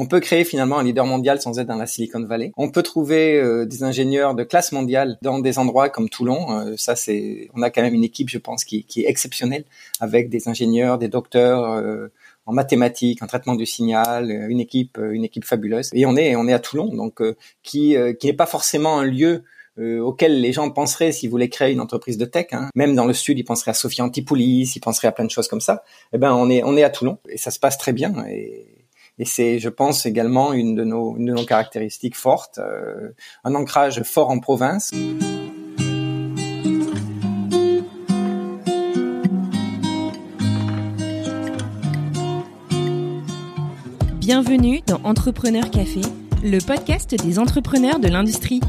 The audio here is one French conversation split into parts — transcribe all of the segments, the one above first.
On peut créer finalement un leader mondial sans être dans la Silicon Valley. On peut trouver euh, des ingénieurs de classe mondiale dans des endroits comme Toulon. Euh, ça, c'est, on a quand même une équipe, je pense, qui, qui est exceptionnelle, avec des ingénieurs, des docteurs euh, en mathématiques, en traitement du signal, une équipe, une équipe fabuleuse. Et on est, on est à Toulon, donc qui, qui n'est pas forcément un lieu auquel les gens penseraient s'ils voulaient créer une entreprise de tech. Hein. Même dans le sud, ils penseraient à Sophie Antipoulis, ils penseraient à plein de choses comme ça. Eh ben, on est, on est à Toulon et ça se passe très bien. Et c'est, je pense, également une de nos, caractéristiques fortes, euh, un ancrage fort en province. Bienvenue dans Entrepreneur Café, le podcast des entrepreneurs de l'industrie.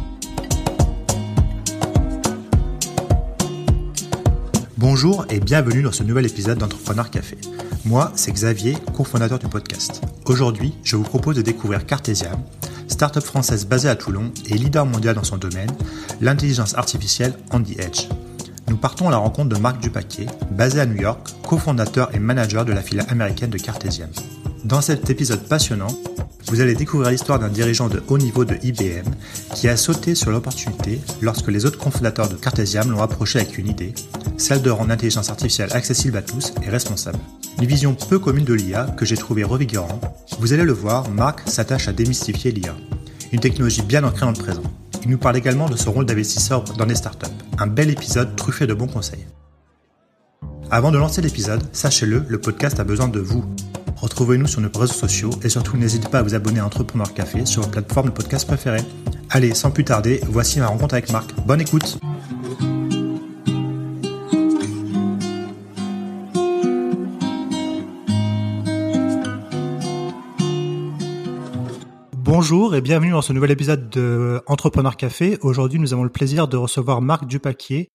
Bonjour et bienvenue dans ce nouvel épisode d'Entrepreneur Café. Moi, c'est Xavier, cofondateur du podcast. Aujourd'hui, je vous propose de découvrir Cartesiam, start-up française basée à Toulon et leader mondial dans son domaine, l'intelligence artificielle on the edge. Nous partons à la rencontre de Marc Dupaquier, basé à New York, cofondateur et manager de la filiale américaine de Cartesiam. Dans cet épisode passionnant, vous allez découvrir l'histoire d'un dirigeant de haut niveau de IBM qui a sauté sur l'opportunité lorsque les autres cofondateurs de Cartesiam l'ont approché avec une idée, celle de rendre l'intelligence artificielle accessible à tous et responsable. Une vision peu commune de l'IA que j'ai trouvé revigorant. Vous allez le voir, Marc s'attache à démystifier l'IA, une technologie bien ancrée dans le présent. Il nous parle également de son rôle d'investisseur dans les startups. Un bel épisode truffé de bons conseils. Avant de lancer l'épisode, sachez-le, le podcast a besoin de vous. Retrouvez-nous sur nos réseaux sociaux et surtout n'hésitez pas à vous abonner à Entrepreneur Café sur votre plateforme de podcast préférée. Allez, sans plus tarder, voici ma rencontre avec Marc. Bonne écoute Bonjour et bienvenue dans ce nouvel épisode de Entrepreneur Café. Aujourd'hui, nous avons le plaisir de recevoir Marc Dupaquier,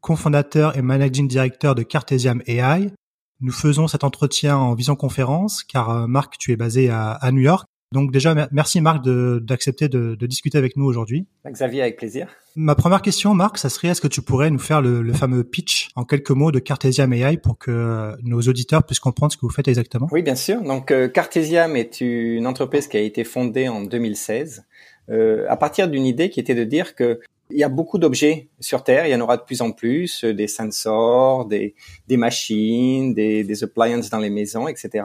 cofondateur et managing director de Cartesiam AI. Nous faisons cet entretien en visioconférence car euh, Marc, tu es basé à, New York. Donc déjà, merci Marc d'accepter de, discuter avec nous aujourd'hui. Xavier, avec plaisir. Ma première question, Marc, ça serait est-ce que tu pourrais nous faire le, fameux pitch en quelques mots de Cartesiam AI pour que nos auditeurs puissent comprendre ce que vous faites exactement? Oui, bien sûr. Donc euh, Cartesiam est une entreprise qui a été fondée en 2016 euh, à partir d'une idée qui était de dire que il y a beaucoup d'objets sur Terre, il y en aura de plus en plus, euh, des sensors, des, des machines, des, des appliances dans les maisons, etc.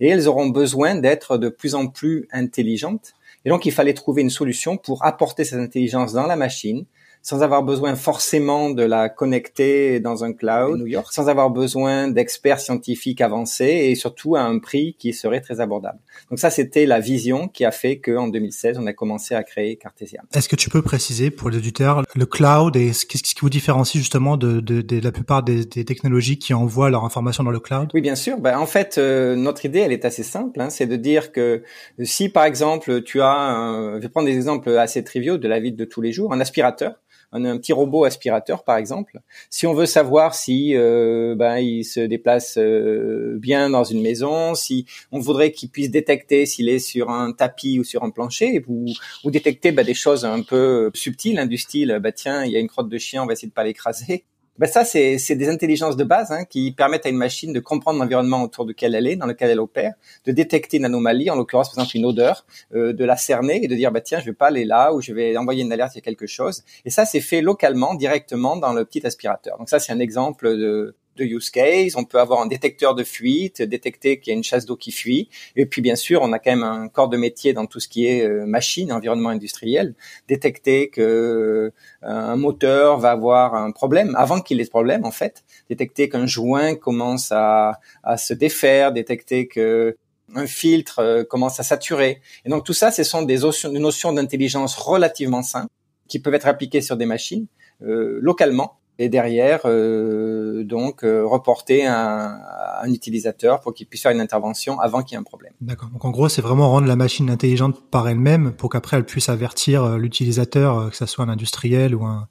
Et elles auront besoin d'être de plus en plus intelligentes. Et donc, il fallait trouver une solution pour apporter cette intelligence dans la machine, sans avoir besoin forcément de la connecter dans un cloud New York, sans avoir besoin d'experts scientifiques avancés et surtout à un prix qui serait très abordable. Donc ça, c'était la vision qui a fait qu'en 2016, on a commencé à créer Cartesiam. Est-ce que tu peux préciser pour les auditeurs le cloud et qu'est-ce qui vous différencie justement de, de, de la plupart des, des, technologies qui envoient leur information dans le cloud? Oui, bien sûr. Ben, en fait, euh, notre idée, elle est assez simple. Hein, c'est de dire que si, par exemple, tu as, un, je vais prendre des exemples assez triviaux de la vie de tous les jours, un aspirateur un, petit robot aspirateur par exemple. Si on veut savoir si euh, ben, il se déplace euh, bien dans une maison, si on voudrait qu'il puisse détecter s'il est sur un tapis ou sur un plancher, ou, ou détecter ben, des choses un peu subtiles, hein, du style, bah tiens, il y a une crotte de chien, on va essayer de pas l'écraser ben ça, c'est des intelligences de base hein, qui permettent à une machine de comprendre l'environnement autour duquel elle est, dans lequel elle opère, de détecter une anomalie, en l'occurrence par exemple une odeur, euh, de la cerner et de dire bah tiens, je vais pas aller là ou je vais envoyer une alerte, il y a quelque chose. Et ça, c'est fait localement, directement dans le petit aspirateur. Donc ça, c'est un exemple de, use case. On peut avoir un détecteur de fuite, détecter qu'il y a une chasse d'eau qui fuit. Et puis, bien sûr, on a quand même un corps de métier dans tout ce qui est euh, machine, environnement industriel. Détecter que euh, un moteur va avoir un problème avant qu'il ait ce problème, en fait. Détecter qu'un joint commence à, se défaire. Détecter que un filtre euh, commence à saturer. Et donc tout ça, ce sont des notions, d'intelligence relativement simples qui peuvent être appliquées sur des machines localement et derrière euh, donc euh, reporter un, un, utilisateur pour qu'il puisse faire une intervention avant qu'il y ait un problème. D'accord. Donc en gros, c'est vraiment rendre la machine intelligente par elle-même pour qu'après elle puisse avertir euh, l'utilisateur, que ce soit un industriel ou un,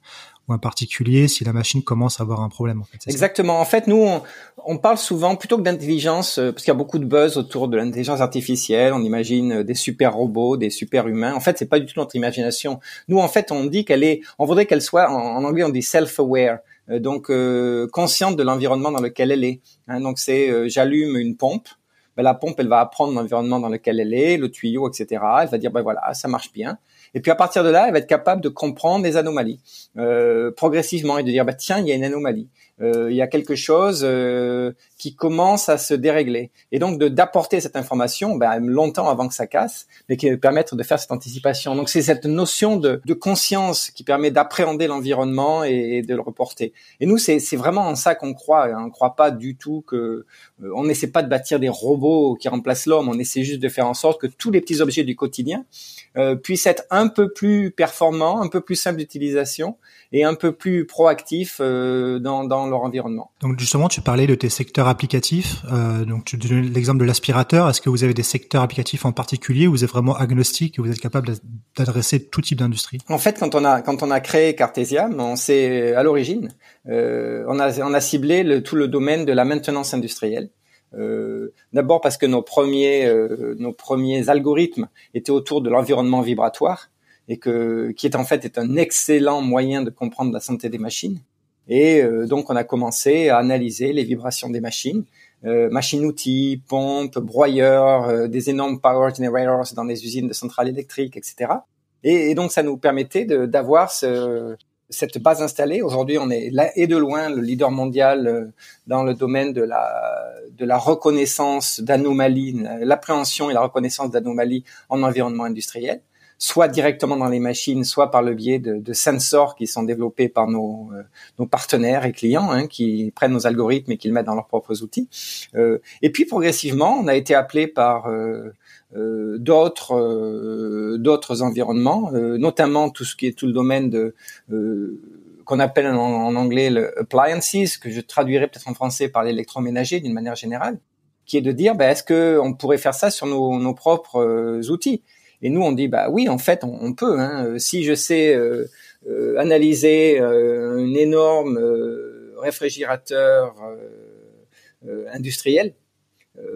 ou un particulier si la machine commence à avoir un problème. En fait, Exactement. En fait, nous, on, on parle souvent plutôt que d'intelligence, euh, parce qu'il y a beaucoup de buzz autour de l'intelligence artificielle. On imagine euh, des super robots, des super humains. En fait, c'est pas du tout notre imagination. Nous, en fait, on dit qu'elle est, on voudrait qu'elle soit, en, anglais, on dit self-aware. Euh, donc consciente de l'environnement dans lequel elle est. Hein, donc c'est j'allume une pompe, ben, la pompe, elle va apprendre l'environnement dans lequel elle est, le tuyau, etc. Elle va dire, ben voilà, ça marche bien. Et puis à partir de là, elle va être capable de comprendre les anomalies euh, progressivement et de dire, bah, tiens, il y a une anomalie. Euh, il y a quelque chose euh, qui commence à se dérégler. Et donc de d'apporter cette information ben, longtemps avant que ça casse, mais qui va permettre de faire cette anticipation. Donc c'est cette notion de, de, conscience qui permet d'appréhender l'environnement et, de le reporter. Et nous, c'est vraiment en ça qu'on croit. On ne croit pas du tout que... Euh, on n'essaie pas de bâtir des robots qui remplacent l'homme, on essaie juste de faire en sorte que tous les petits objets du quotidien euh, puissent être un peu plus performants, un peu plus simples d'utilisation et un peu plus proactifs euh, dans, dans leur environnement. Donc justement, tu parlais de tes secteurs applicatifs. Euh, donc tu donnes l'exemple de l'aspirateur. Est-ce que vous avez des secteurs applicatifs en particulier où vous êtes vraiment agnostique et vous êtes capable d'adresser tout type d'industrie? En fait, quand on a quand on a créé Cartesiam, on s'est à l'origine, euh, on a on a ciblé le, tout le domaine de la maintenance industrielle. Euh, D'abord parce que nos premiers euh, nos premiers algorithmes étaient autour de l'environnement vibratoire et que qui est en fait est un excellent moyen de comprendre la santé des machines. Et euh, donc, on a commencé à analyser les vibrations des machines, euh, machines-outils, pompes, broyeurs, euh, des énormes power generators dans les usines de centrales électriques, etc. Et, et donc, ça nous permettait d'avoir ce, cette base installée. Aujourd'hui, on est là et de loin le leader mondial euh, dans le domaine de la, de la reconnaissance d'anomalies, l'appréhension et la reconnaissance d'anomalies en environnement industriel soit directement dans les machines, soit par le biais de, de sensors qui sont développés par nos, euh, nos partenaires et clients, hein, qui prennent nos algorithmes et qui le mettent dans leurs propres outils. Euh, et puis progressivement, on a été appelé par euh, euh d'autres d'autres environnements, notamment tout ce qui est tout le domaine de qu'on appelle en, anglais le appliances, que je traduirais peut-être en français par l'électroménager d'une manière générale, qui est de dire, ben, est-ce que on pourrait faire ça sur nos, nos propres outils? Et nous, on dit bah oui, en fait, on, peut. Hein. Euh, si je sais euh, euh, analyser un énorme réfrigérateur industriel,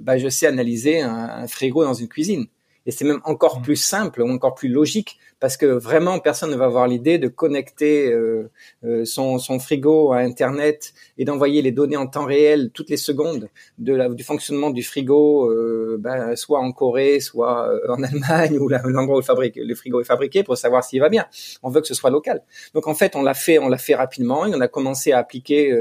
bah, je sais analyser un, frigo dans une cuisine. Et c'est même encore mmh. plus simple ou encore plus logique parce que vraiment personne ne va avoir l'idée de connecter euh, euh, son, son, frigo à Internet et d'envoyer les données en temps réel toutes les secondes de la, du fonctionnement du frigo, euh, ben, soit en Corée, soit en Allemagne ou l'endroit où le, fabrique, le frigo est fabriqué pour savoir s'il va bien. On veut que ce soit local. Donc en fait, on l'a fait, on l'a fait rapidement et on a commencé à appliquer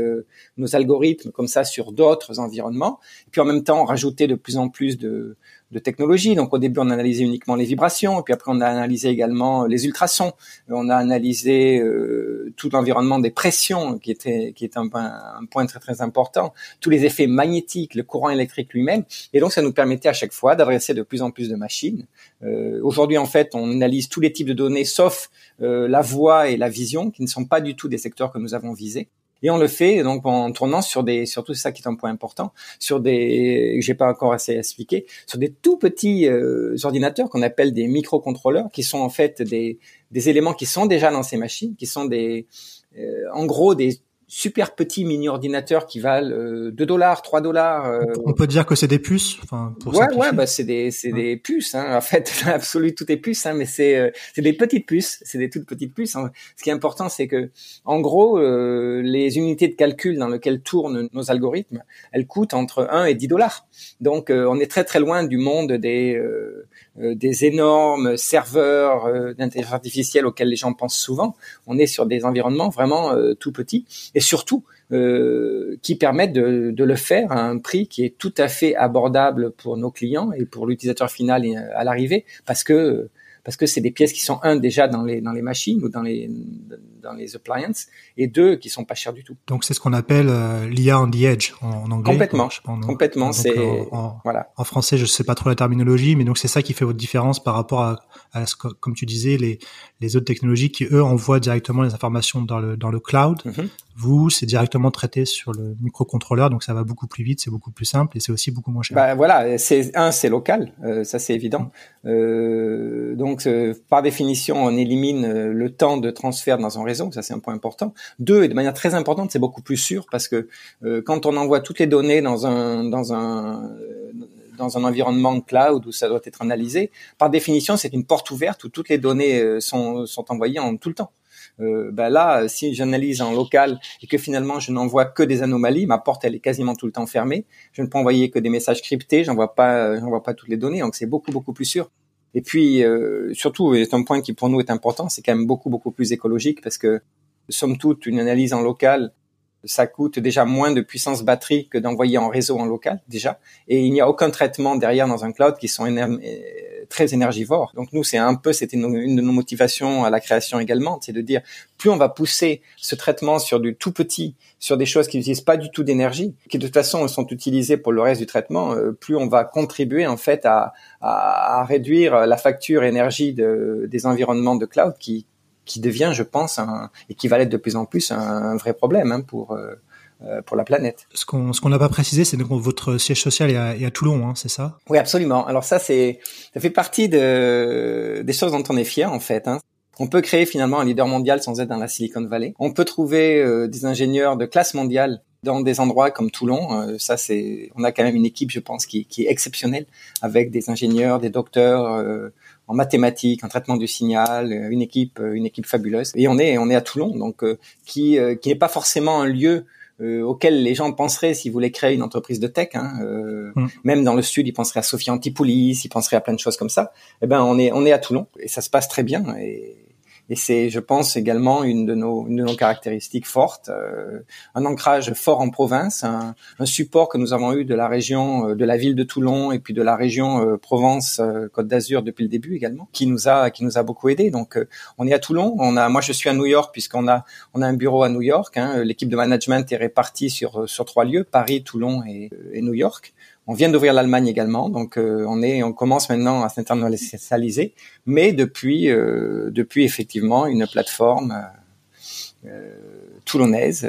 nos algorithmes comme ça sur d'autres environnements. Et puis en même temps, rajouter de plus en plus de de technologie. Donc au début, on a analysé uniquement les vibrations, et puis après, on a analysé également les ultrasons. On a analysé euh, tout l'environnement des pressions, qui était qui est un, un, point très très important. Tous les effets magnétiques, le courant électrique lui-même. Et donc, ça nous permettait à chaque fois d'adresser de plus en plus de machines. Euh, Aujourd'hui, en fait, on analyse tous les types de données, sauf euh, la voix et la vision, qui ne sont pas du tout des secteurs que nous avons visés. Et on le fait donc en tournant sur des, surtout ça qui est un point important, sur des, j'ai pas encore assez expliqué, sur des tout petits euh, ordinateurs qu'on appelle des microcontrôleurs, qui sont en fait des, des éléments qui sont déjà dans ces machines, qui sont des, euh, en gros des super petits mini ordinateurs qui valent euh, 2 dollars, 3 dollars. Euh. On peut dire que c'est des puces, enfin pour Ouais ouais, bah c'est des c'est des puces hein. En fait, absolument tout est puces hein, mais c'est euh, c'est des petites puces, c'est des toutes petites puces. Hein. Ce qui est important c'est que en gros euh, les unités de calcul dans lesquelles tournent nos algorithmes, elles coûtent entre 1 et 10 dollars. Donc on est très très loin du monde des des énormes serveurs d'intelligence artificielle auxquels les gens pensent souvent. On est sur des environnements vraiment tout petits et surtout euh, qui permettent de, de, le faire à un prix qui est tout à fait abordable pour nos clients et pour l'utilisateur final à l'arrivée, parce que parce que c'est des pièces qui sont un déjà dans les dans les machines ou dans les dans les appliances et deux qui sont pas chères du tout. Donc c'est ce qu'on appelle euh, l'IA on the edge en, anglais. Complètement. Je pense, complètement. C'est en, voilà. En français, je sais pas trop la terminologie, mais donc c'est ça qui fait votre différence par rapport à, à ce que, comme tu disais, les les autres technologies qui eux envoient directement les informations dans le dans le cloud. Mm-hmm. Vous, c'est directement traité sur le microcontrôleur, donc ça va beaucoup plus vite, c'est beaucoup plus simple et c'est aussi beaucoup moins cher. Bah, voilà, c'est un, c'est local, euh, ça c'est évident. Euh, donc euh, par définition, on élimine euh, le temps de transfert dans un réseau, ça c'est un point important. Deux, et de manière très importante, c'est beaucoup plus sûr parce que quand on envoie toutes les données dans un dans un dans un environnement cloud où ça doit être analysé, par définition, c'est une porte ouverte où toutes les données sont, sont envoyées en tout le temps. euh, ben là, si j'analyse en local et que finalement je n'envoie que des anomalies, ma porte elle est quasiment tout le temps fermée. Je ne peux envoyer que des messages cryptés, j'envoie pas, j'envoie pas toutes les données, donc c'est beaucoup beaucoup plus sûr. Et puis euh, surtout, c'est un point qui pour nous est important, c'est quand même beaucoup beaucoup plus écologique parce que somme toute une analyse en local ça coûte déjà moins de puissance batterie que d'envoyer en réseau en local déjà, et il n'y a aucun traitement derrière dans un cloud qui sont euh, très énergivores. Donc nous, c'est un peu, c'était une de nos motivations à la création également, c'est de dire plus on va pousser ce traitement sur du tout petit, sur des choses qui n'utilisent pas du tout d'énergie, qui de toute façon sont utilisées pour le reste du traitement, euh, plus on va contribuer en fait à, réduire la facture énergie de, des environnements de cloud qui, qui devient, je pense, un, et qui va l'être de plus en plus un, vrai problème hein, pour euh, euh, pour la planète. Ce qu'on ce qu'on n'a pas précisé, c'est que votre siège social est à, est à Toulon, hein, c'est ça? Oui, absolument. Alors ça, c'est ça fait partie de des choses dont on est fier en fait. Hein. On peut créer finalement un leader mondial sans être dans la Silicon Valley. On peut trouver euh, des ingénieurs de classe mondiale dans des endroits comme Toulon. ça, c'est, on a quand même une équipe, je pense, qui, qui est exceptionnelle, avec des ingénieurs, des docteurs, en mathématiques, en traitement du signal, euh, une équipe, euh, une équipe fabuleuse. Et on est, on est à Toulon, donc euh, qui, qui n'est pas forcément un lieu auquel les gens penseraient s'ils voulaient créer une entreprise de tech. Hein, mm. Même dans le sud, ils penseraient à Sophie Antipolis, ils penseraient à plein de choses comme ça. Eh ben, on est, on est à Toulon et ça se passe très bien. Et, et c'est, je pense, également une de nos, une de nos caractéristiques fortes, euh, un ancrage fort en province, un, un, support que nous avons eu de la région, euh, de la ville de Toulon et puis de la région euh, Provence Côte d'Azur depuis le début également, qui nous a, qui nous a beaucoup aidé. Donc, on est à Toulon. On a, moi, je suis à New York puisqu'on a, on a un bureau à New York. Hein, L'équipe de management est répartie sur sur trois lieux Paris, Toulon et, et New York. On vient d'ouvrir l'Allemagne également, donc euh, on est, on commence maintenant à s'internationaliser, mais depuis, euh, depuis effectivement une plateforme euh, toulonnaise.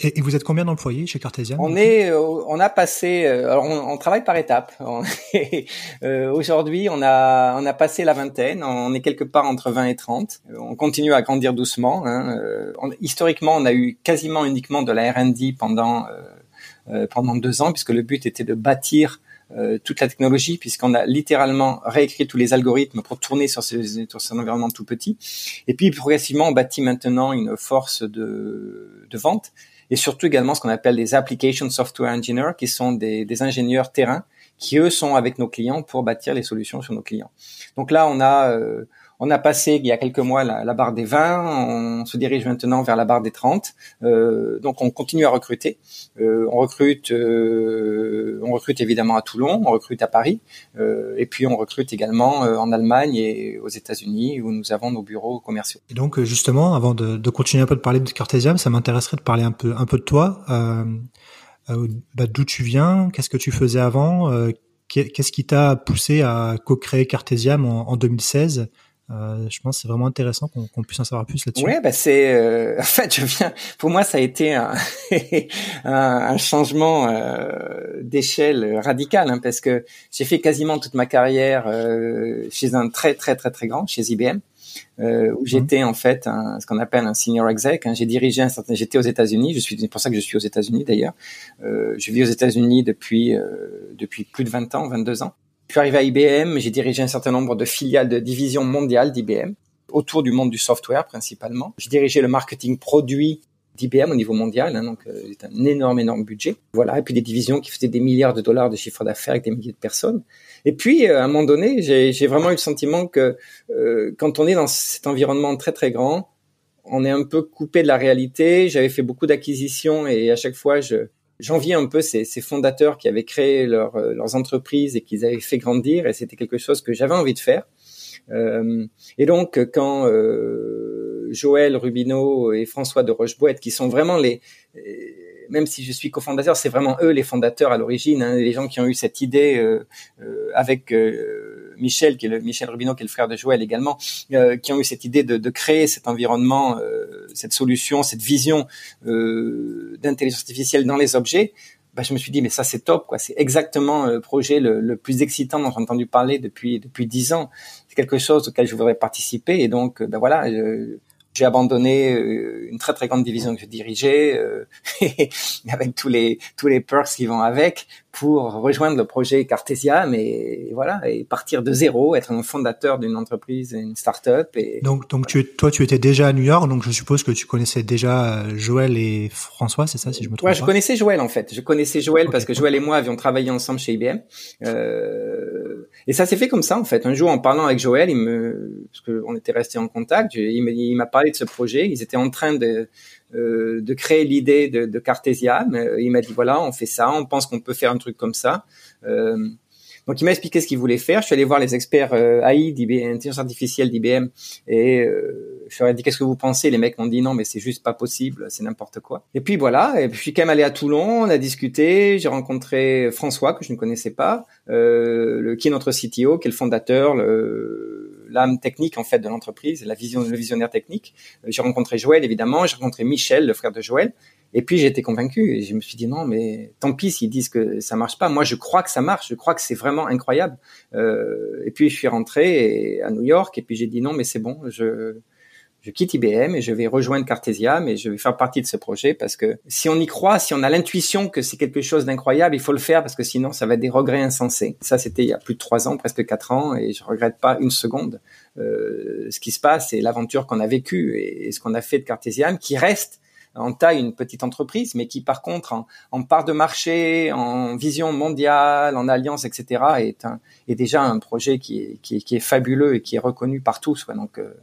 Et, vous êtes combien d'employés chez Cartesian On est, on a passé, alors on, travaille par étapes. Aujourd'hui, on a, on a passé la vingtaine. On est quelque part entre 20 et 30. On continue à grandir doucement. Hein. historiquement, on a eu quasiment uniquement de la R&D pendant euh, pendant deux ans, puisque le but était de bâtir euh, toute la technologie, puisqu'on a littéralement réécrit tous les algorithmes pour tourner sur, ces, sur cet environnement tout petit. Et puis progressivement, on bâtit maintenant une force de, de vente et surtout également ce qu'on appelle des application software engineers, qui sont des, des, ingénieurs terrain qui eux sont avec nos clients pour bâtir les solutions sur nos clients. Donc là, on a euh, on a passé il y a quelques mois la, barre des 20, on se dirige maintenant vers la barre des 30. Euh, donc on continue à recruter. Euh, on recrute, euh, on recrute évidemment à Toulon, on recrute à Paris, et puis on recrute également en Allemagne et aux États-Unis où nous avons nos bureaux commerciaux. Et donc justement, avant de, continuer un peu de parler de Cartesiam, ça m'intéresserait de parler un peu un peu de toi. Bah, d'où tu viens, qu'est-ce que tu faisais avant, qu'est-ce qui t'a poussé à co-créer Cartesiam en 2016 euh, je pense que c'est vraiment intéressant qu'on puisse en savoir plus là-dessus. Ouais, bah c'est euh, en fait je viens pour moi ça a été un, un, changement euh, d'échelle radical hein, parce que j'ai fait quasiment toute ma carrière euh, chez un très très très très grand chez IBM où mmh. j'étais en fait un, ce qu'on appelle un senior exec. Hein. J'ai dirigé un certain, j'étais aux États-Unis. Je suis c'est pour ça que je suis aux États-Unis d'ailleurs. Euh, je vis aux États-Unis depuis depuis plus de 20 ans, 22 ans. Je suis arrivé à IBM, j'ai dirigé un certain nombre de filiales de divisions mondiales d'IBM autour du monde du software principalement. J'ai dirigé le marketing produit d'IBM au niveau mondial, hein, donc euh, c'est un énorme, énorme budget. Voilà, et puis des divisions qui faisaient des milliards de dollars de chiffre d'affaires avec des milliers de personnes. Et puis, euh, à un moment donné, j'ai vraiment eu le sentiment que euh, quand on est dans cet environnement très, très grand, on est un peu coupé de la réalité. J'avais fait beaucoup d'acquisitions et à chaque fois, je, j'enviais un peu ces, ces, fondateurs qui avaient créé leur, euh, leurs entreprises et qu'ils avaient fait grandir, et c'était quelque chose que j'avais envie de faire. Euh, et donc, quand euh, Joël Rubineau et François de Rocheboette, qui sont vraiment les, même si je suis cofondateur, c'est vraiment eux les fondateurs à l'origine, hein, les gens qui ont eu cette idée euh, euh avec euh, Michel, qui est le Michel Rubineau, qui est le frère de Joël également, euh, qui ont eu cette idée de, de créer cet environnement, cette solution, cette vision d'intelligence artificielle dans les objets. Bah, je me suis dit mais ça c'est top quoi. C'est exactement le projet le, le, plus excitant dont j'ai entendu parler depuis depuis dix ans. C'est quelque chose auquel je voudrais participer. Et donc ben voilà j'ai abandonné euh, une très très grande division que je dirigeais, euh, avec tous les tous les perks qui vont avec, pour rejoindre le projet Cartesia, mais voilà, et partir de zéro, être un fondateur d'une entreprise, une start-up. Et donc, donc tu, toi, tu étais déjà à New York, donc je suppose que tu connaissais déjà euh, Joël et François, c'est ça, si je me trompe Ouais, je connaissais Joël en fait. Je connaissais Joël parce que Joël et moi avions travaillé ensemble chez IBM. Euh, et ça s'est fait comme ça en fait. Un jour, en parlant avec Joël, il me, parce qu'on était resté en contact, il m'a parlé de ce projet. Ils étaient en train de euh, de créer l'idée de, de Cartesiam. Euh, il m'a dit voilà, on fait ça, on pense qu'on peut faire un truc comme ça. Euh, donc il m'a expliqué ce qu'il voulait faire. Je suis allé voir les experts euh, AI, intelligence artificielle d'IBM, et euh, je leur ai dit qu'est-ce que vous pensez? Les mecs m'ont dit non, mais c'est juste pas possible, c'est n'importe quoi. Et puis voilà. Et puis je suis quand même allé à Toulon, on a discuté. J'ai rencontré François que je ne connaissais pas, euh, qui est notre CTO, qui est le fondateur, l'âme technique en fait de l'entreprise, la vision, le visionnaire technique. Euh, j'ai rencontré Joël évidemment, j'ai rencontré Michel, le frère de Joël, et puis j'ai été convaincu et je me suis dit non mais tant pis s'ils disent que ça marche pas. Moi je crois que ça marche, je crois que c'est vraiment incroyable. Euh, et puis je suis rentré à New York et puis j'ai dit non mais c'est bon, je je quitte IBM et je vais rejoindre Cartesia, mais je vais faire partie de ce projet parce que si on y croit, si on a l'intuition que c'est quelque chose d'incroyable, il faut le faire parce que sinon ça va être des regrets insensés. Ça, c'était il y a plus de trois ans, presque quatre ans, et je regrette pas une seconde euh, ce qui se passe et l'aventure qu'on a vécue et, ce qu'on a fait de Cartesia, qui reste en taille une petite entreprise, mais qui par contre en, part de marché, en vision mondiale, en alliance, etc., est, un, est déjà un projet qui est, qui est, qui est fabuleux et qui est reconnu par tous. Donc euh,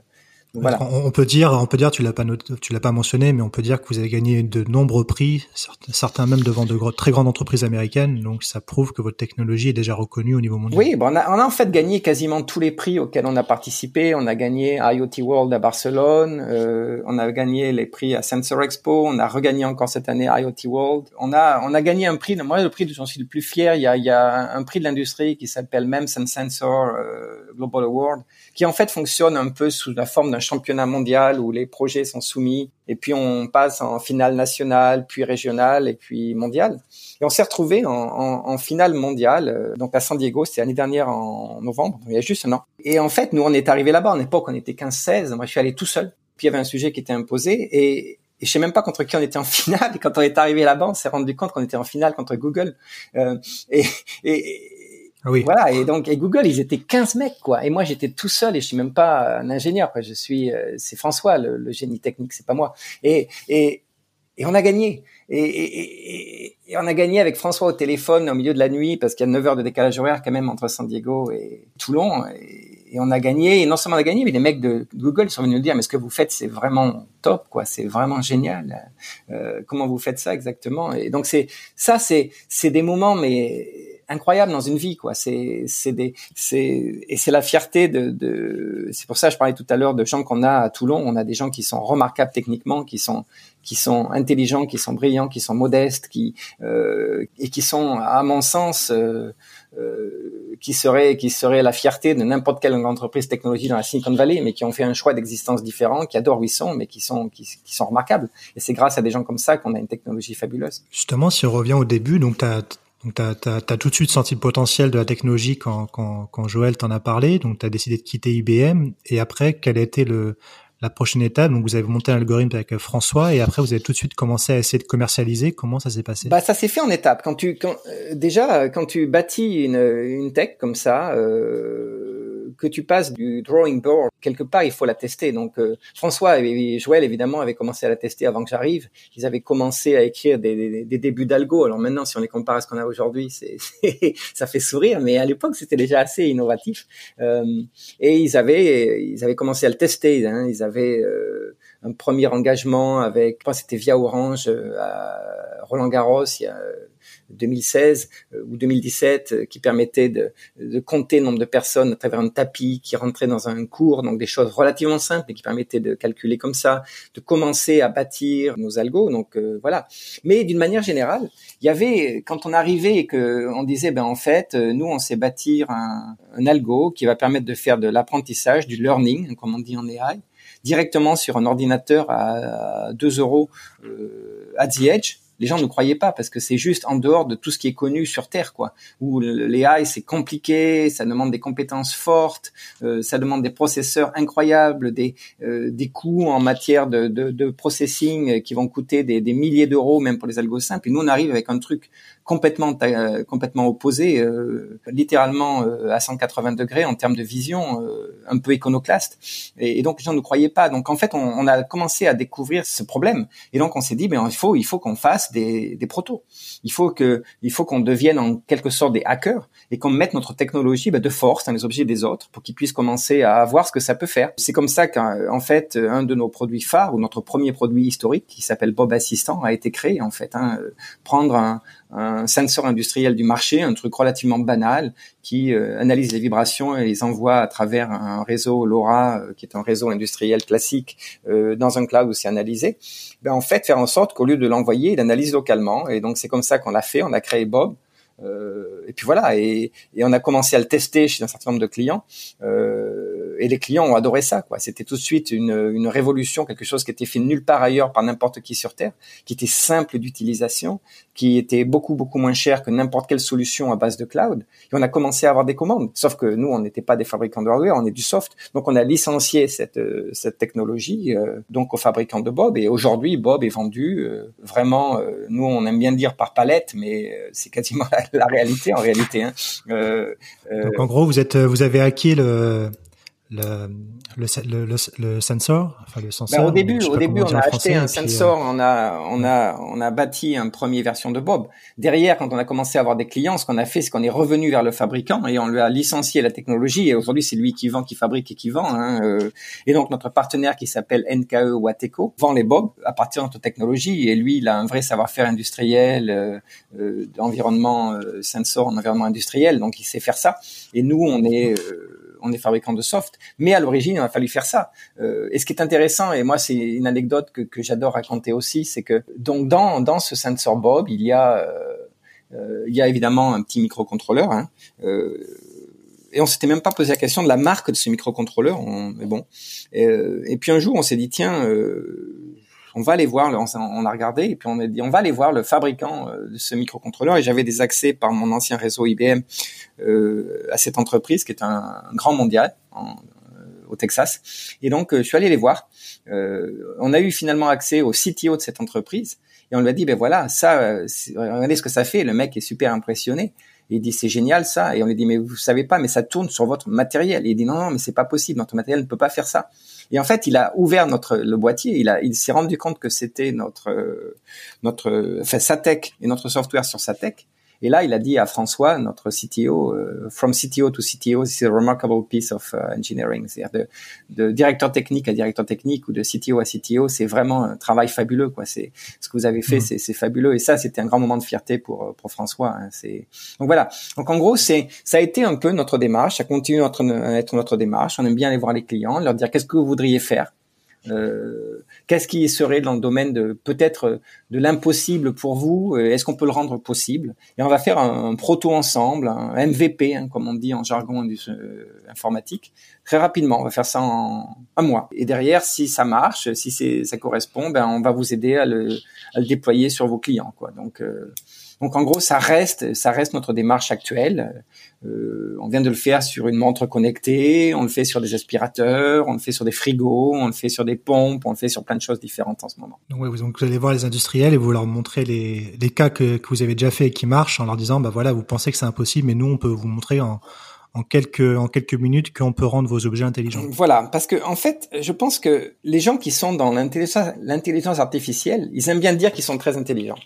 on peut dire, on peut dire, tu l'as pas tu l'as pas mentionné, mais on peut dire que vous avez gagné de nombreux prix, certains même devant de très grandes entreprises américaines. Donc ça prouve que votre technologie est déjà reconnue au niveau mondial. Oui, bon, on, a, on a en fait gagné quasiment tous les prix auxquels on a participé. On a gagné IoT World à Barcelone, euh, on a gagné les prix à Sensor Expo, on a regagné encore cette année IoT World. On a, on a gagné un prix. Moi, le prix dont j'en suis le plus fier, il y a, il y a un prix de l'industrie qui s'appelle MEMS and Sensor euh, Global Award, qui en fait fonctionne un peu sous la forme d'un championnat mondial où les projets sont soumis et puis on passe en finale nationale, puis régionale et puis mondiale. Et on s'est retrouvé en, en, en, finale mondiale, euh, donc à San Diego, c'était l'année dernière en novembre, il y a juste un an. Et en fait, nous, on est arrivé là-bas, en époque, on était 15-16, moi je suis allé tout seul. Puis il y avait un sujet qui était imposé et, et je sais même pas contre qui on était en finale. Et quand on est arrivé là-bas, on s'est rendu compte qu'on était en finale contre Google. Euh, et, oui. Voilà. Et donc, et Google, ils étaient 15 mecs, quoi. Et moi, j'étais tout seul et je suis même pas un ingénieur, quoi. Je suis, euh, c'est François, le, génie technique, c'est pas moi. Et, et, et on a gagné. Et, et, et, on a gagné avec François au téléphone au milieu de la nuit parce qu'il y a 9 heures de décalage horaire quand même entre San Diego et Toulon. Et, et on a gagné. Et non seulement on a gagné, mais les mecs de Google sont venus nous dire, mais ce que vous faites, c'est vraiment top, quoi. C'est vraiment génial. Euh, comment vous faites ça exactement? Et donc c'est, ça, c'est, c'est des moments, mais incroyable dans une vie quoi c'est c'est des c'est et c'est la fierté de, de c'est pour ça que je parlais tout à l'heure de gens qu'on a à Toulon on a des gens qui sont remarquables techniquement qui sont qui sont intelligents qui sont brillants qui sont modestes qui euh, et qui sont à mon sens euh, euh, qui serait qui serait la fierté de n'importe quelle entreprise technologique dans la Silicon Valley, mais qui ont fait un choix d'existence différent, qui adorent où ils sont, mais qui sont qui, qui sont remarquables. Et c'est grâce à des gens comme ça qu'on a une technologie fabuleuse. Justement, si on revient au début, donc tu as donc, tu tout de suite senti le potentiel de la technologie quand, quand, quand Joël t'en a parlé. Donc, tu as décidé de quitter IBM. Et après, quelle a été le, la prochaine étape? Donc, vous avez monté un algorithme avec François et après, vous avez tout de suite commencé à essayer de commercialiser. Comment ça s'est passé? Bah, ça s'est fait en étapes. Quand tu, quand, euh, déjà, quand tu bâtis une, une tech comme ça, euh, que tu passes du drawing board quelque part, il faut la tester. Donc euh, François et Joël évidemment avaient commencé à la tester avant que j'arrive. Ils avaient commencé à écrire des, des, débuts d'algo. Alors maintenant, si on les compare à ce qu'on a aujourd'hui, c'est ça fait sourire, mais à l'époque c'était déjà assez innovatif. Euh, et ils avaient ils avaient commencé à le tester. Hein. Ils avaient euh, un premier engagement avec, je crois c'était via Orange à Roland Garros il y a 2016 euh, ou 2017 euh, qui permettait de, de, compter le nombre de personnes à travers un tapis qui rentrait dans un cours, donc des choses relativement simples mais qui permettaient de calculer comme ça, de commencer à bâtir nos algos. Donc euh, voilà. Mais d'une manière générale, il y avait quand on arrivait et que on disait ben en fait nous on sait bâtir un, un algo qui va permettre de faire de l'apprentissage, du learning comme on dit en AI directement sur un ordinateur à 2 euros à the edge Les gens ne croyaient pas parce que c'est juste en dehors de tout ce qui est connu sur Terre, quoi. Où l'AI c'est compliqué, ça demande des compétences fortes, euh, ça demande des processeurs incroyables, des euh, des coûts en matière de, de, de processing qui vont coûter des, des milliers d'euros même pour les algos simples. Et nous on arrive avec un truc complètement euh, complètement opposé, euh, littéralement euh, à 180 degrés en termes de vision, un peu iconoclaste. Et, donc les gens ne croyaient pas. Donc en fait, on, on, a commencé à découvrir ce problème. Et donc on s'est dit, ben il faut il faut qu'on fasse des, des protos. Il faut que il faut qu'on devienne en quelque sorte des hackers et qu'on mette notre technologie ben, de force dans les objets des autres pour qu'ils puissent commencer à voir ce que ça peut faire. C'est comme ça qu'en fait un de nos produits phares ou notre premier produit historique qui s'appelle Bob Assistant a été créé en fait. Hein, prendre un, un sensor industriel du marché, un truc relativement banal qui euh, analyse les vibrations et les envoie à travers un réseau LoRa, euh, qui est un réseau industriel classique, euh, dans un cloud où analysé. Ben, en fait, faire en sorte qu'au lieu de l'envoyer, il analyse localement. Et donc c'est comme ça qu'on l'a fait. On a créé Bob. Et puis voilà, et, et, on a commencé à le tester chez un certain nombre de clients. Euh, et les clients ont adoré ça. Quoi. C'était tout de suite une, une révolution, quelque chose qui était fait nulle part ailleurs par n'importe qui sur Terre, qui était simple d'utilisation, qui était beaucoup beaucoup moins cher que n'importe quelle solution à base de cloud. Et on a commencé à avoir des commandes. Sauf que nous, on n'était pas des fabricants de hardware, on est du soft. Donc on a licencié cette cette technologie euh, donc aux fabricants de Bob. Et aujourd'hui, Bob est vendu euh, vraiment. Euh, nous, on aime bien dire par palette, mais c'est quasiment la, réalité en réalité. Hein. donc en gros, vous êtes vous avez acquis le le, le, le, le, sensor, enfin le sensor. Ben, au début, au début, on a acheté un sensor, euh, on a, on a, on a bâti un premier version de Bob. Derrière, quand on a commencé à avoir des clients, ce qu'on a fait, c'est qu'on est revenu vers le fabricant et on lui a licencié la technologie. Et aujourd'hui, c'est lui qui vend, qui fabrique et qui vend. Hein, euh. Et donc, notre partenaire qui s'appelle NKE Wateco vend les Bob à partir de notre technologie. Et lui, il a un vrai savoir-faire industriel, euh, euh d'environnement euh, sensor en environnement industriel. Donc, il sait faire ça. Et nous, on est on est fabricant de soft, mais à l'origine, il a fallu faire ça. Euh, et ce qui est intéressant, et moi c'est une anecdote que, que j'adore raconter aussi, c'est que donc dans dans ce sensor Bob, il y a euh, euh il y a évidemment un petit microcontrôleur. Hein, euh, et on s'était même pas posé la question de la marque de ce microcontrôleur, mais bon. Et, euh, et, puis un jour, on s'est dit tiens, on va aller voir, on, a regardé et puis on a dit on va aller voir le fabricant euh, de ce microcontrôleur. Et j'avais des accès par mon ancien réseau IBM euh, à cette entreprise qui est un, grand mondial euh, au Texas. Et donc je suis allé les voir. on a eu finalement accès au CTO de cette entreprise. Et on lui a dit ben voilà ça regardez ce que ça fait. Le mec est super impressionné il dit c'est génial ça et on lui dit mais vous savez pas mais ça tourne sur votre matériel il dit non non mais c'est pas possible notre matériel ne peut pas faire ça et en fait, il a ouvert notre le boîtier. Il a, il s'est rendu compte que c'était notre notre, enfin sa tech et notre software sur sa tech. Et là, il a dit à François, notre CTO, euh, from CTO to CTO, c'est a remarkable piece of uh, engineering. C'est-à-dire de, de, directeur technique à directeur technique ou de CTO à CTO, c'est vraiment un travail fabuleux. Quoi. C'est ce que vous avez fait, mmh. c'est fabuleux. Et ça, c'était un grand moment de fierté pour pour François. Hein. C'est donc voilà. Donc en gros, c'est ça a été un peu notre démarche. Ça continue à être notre démarche. On aime bien aller voir les clients, leur dire qu'est-ce que vous voudriez faire? Euh, qu'est-ce qui serait dans le domaine de peut-être de l'impossible pour vous euh, Est-ce qu'on peut le rendre possible? Et on va faire un, proto ensemble, un MVP, hein, comme on dit en jargon euh, informatique, très rapidement. On va faire ça en un mois. Et derrière, si ça marche, si ça correspond, ben on va vous aider à le, à le déployer sur vos clients. Quoi. Donc donc en gros, ça reste, ça reste notre démarche actuelle. Euh, on vient de le faire sur une montre connectée, on le fait sur des aspirateurs, on le fait sur des frigos, on le fait sur des pompes, on le fait sur plein de choses différentes en ce moment. Donc, vous, donc vous allez voir les industriels et vous leur montrez les, les cas que, que vous avez déjà fait et qui marchent en leur disant, bah voilà, vous pensez que c'est impossible, mais nous on peut vous montrer en, en quelques en quelques minutes qu'on peut rendre vos objets intelligents. Voilà, parce que en fait, je pense que les gens qui sont dans l'intelligence artificielle, ils aiment bien dire qu'ils sont très intelligents.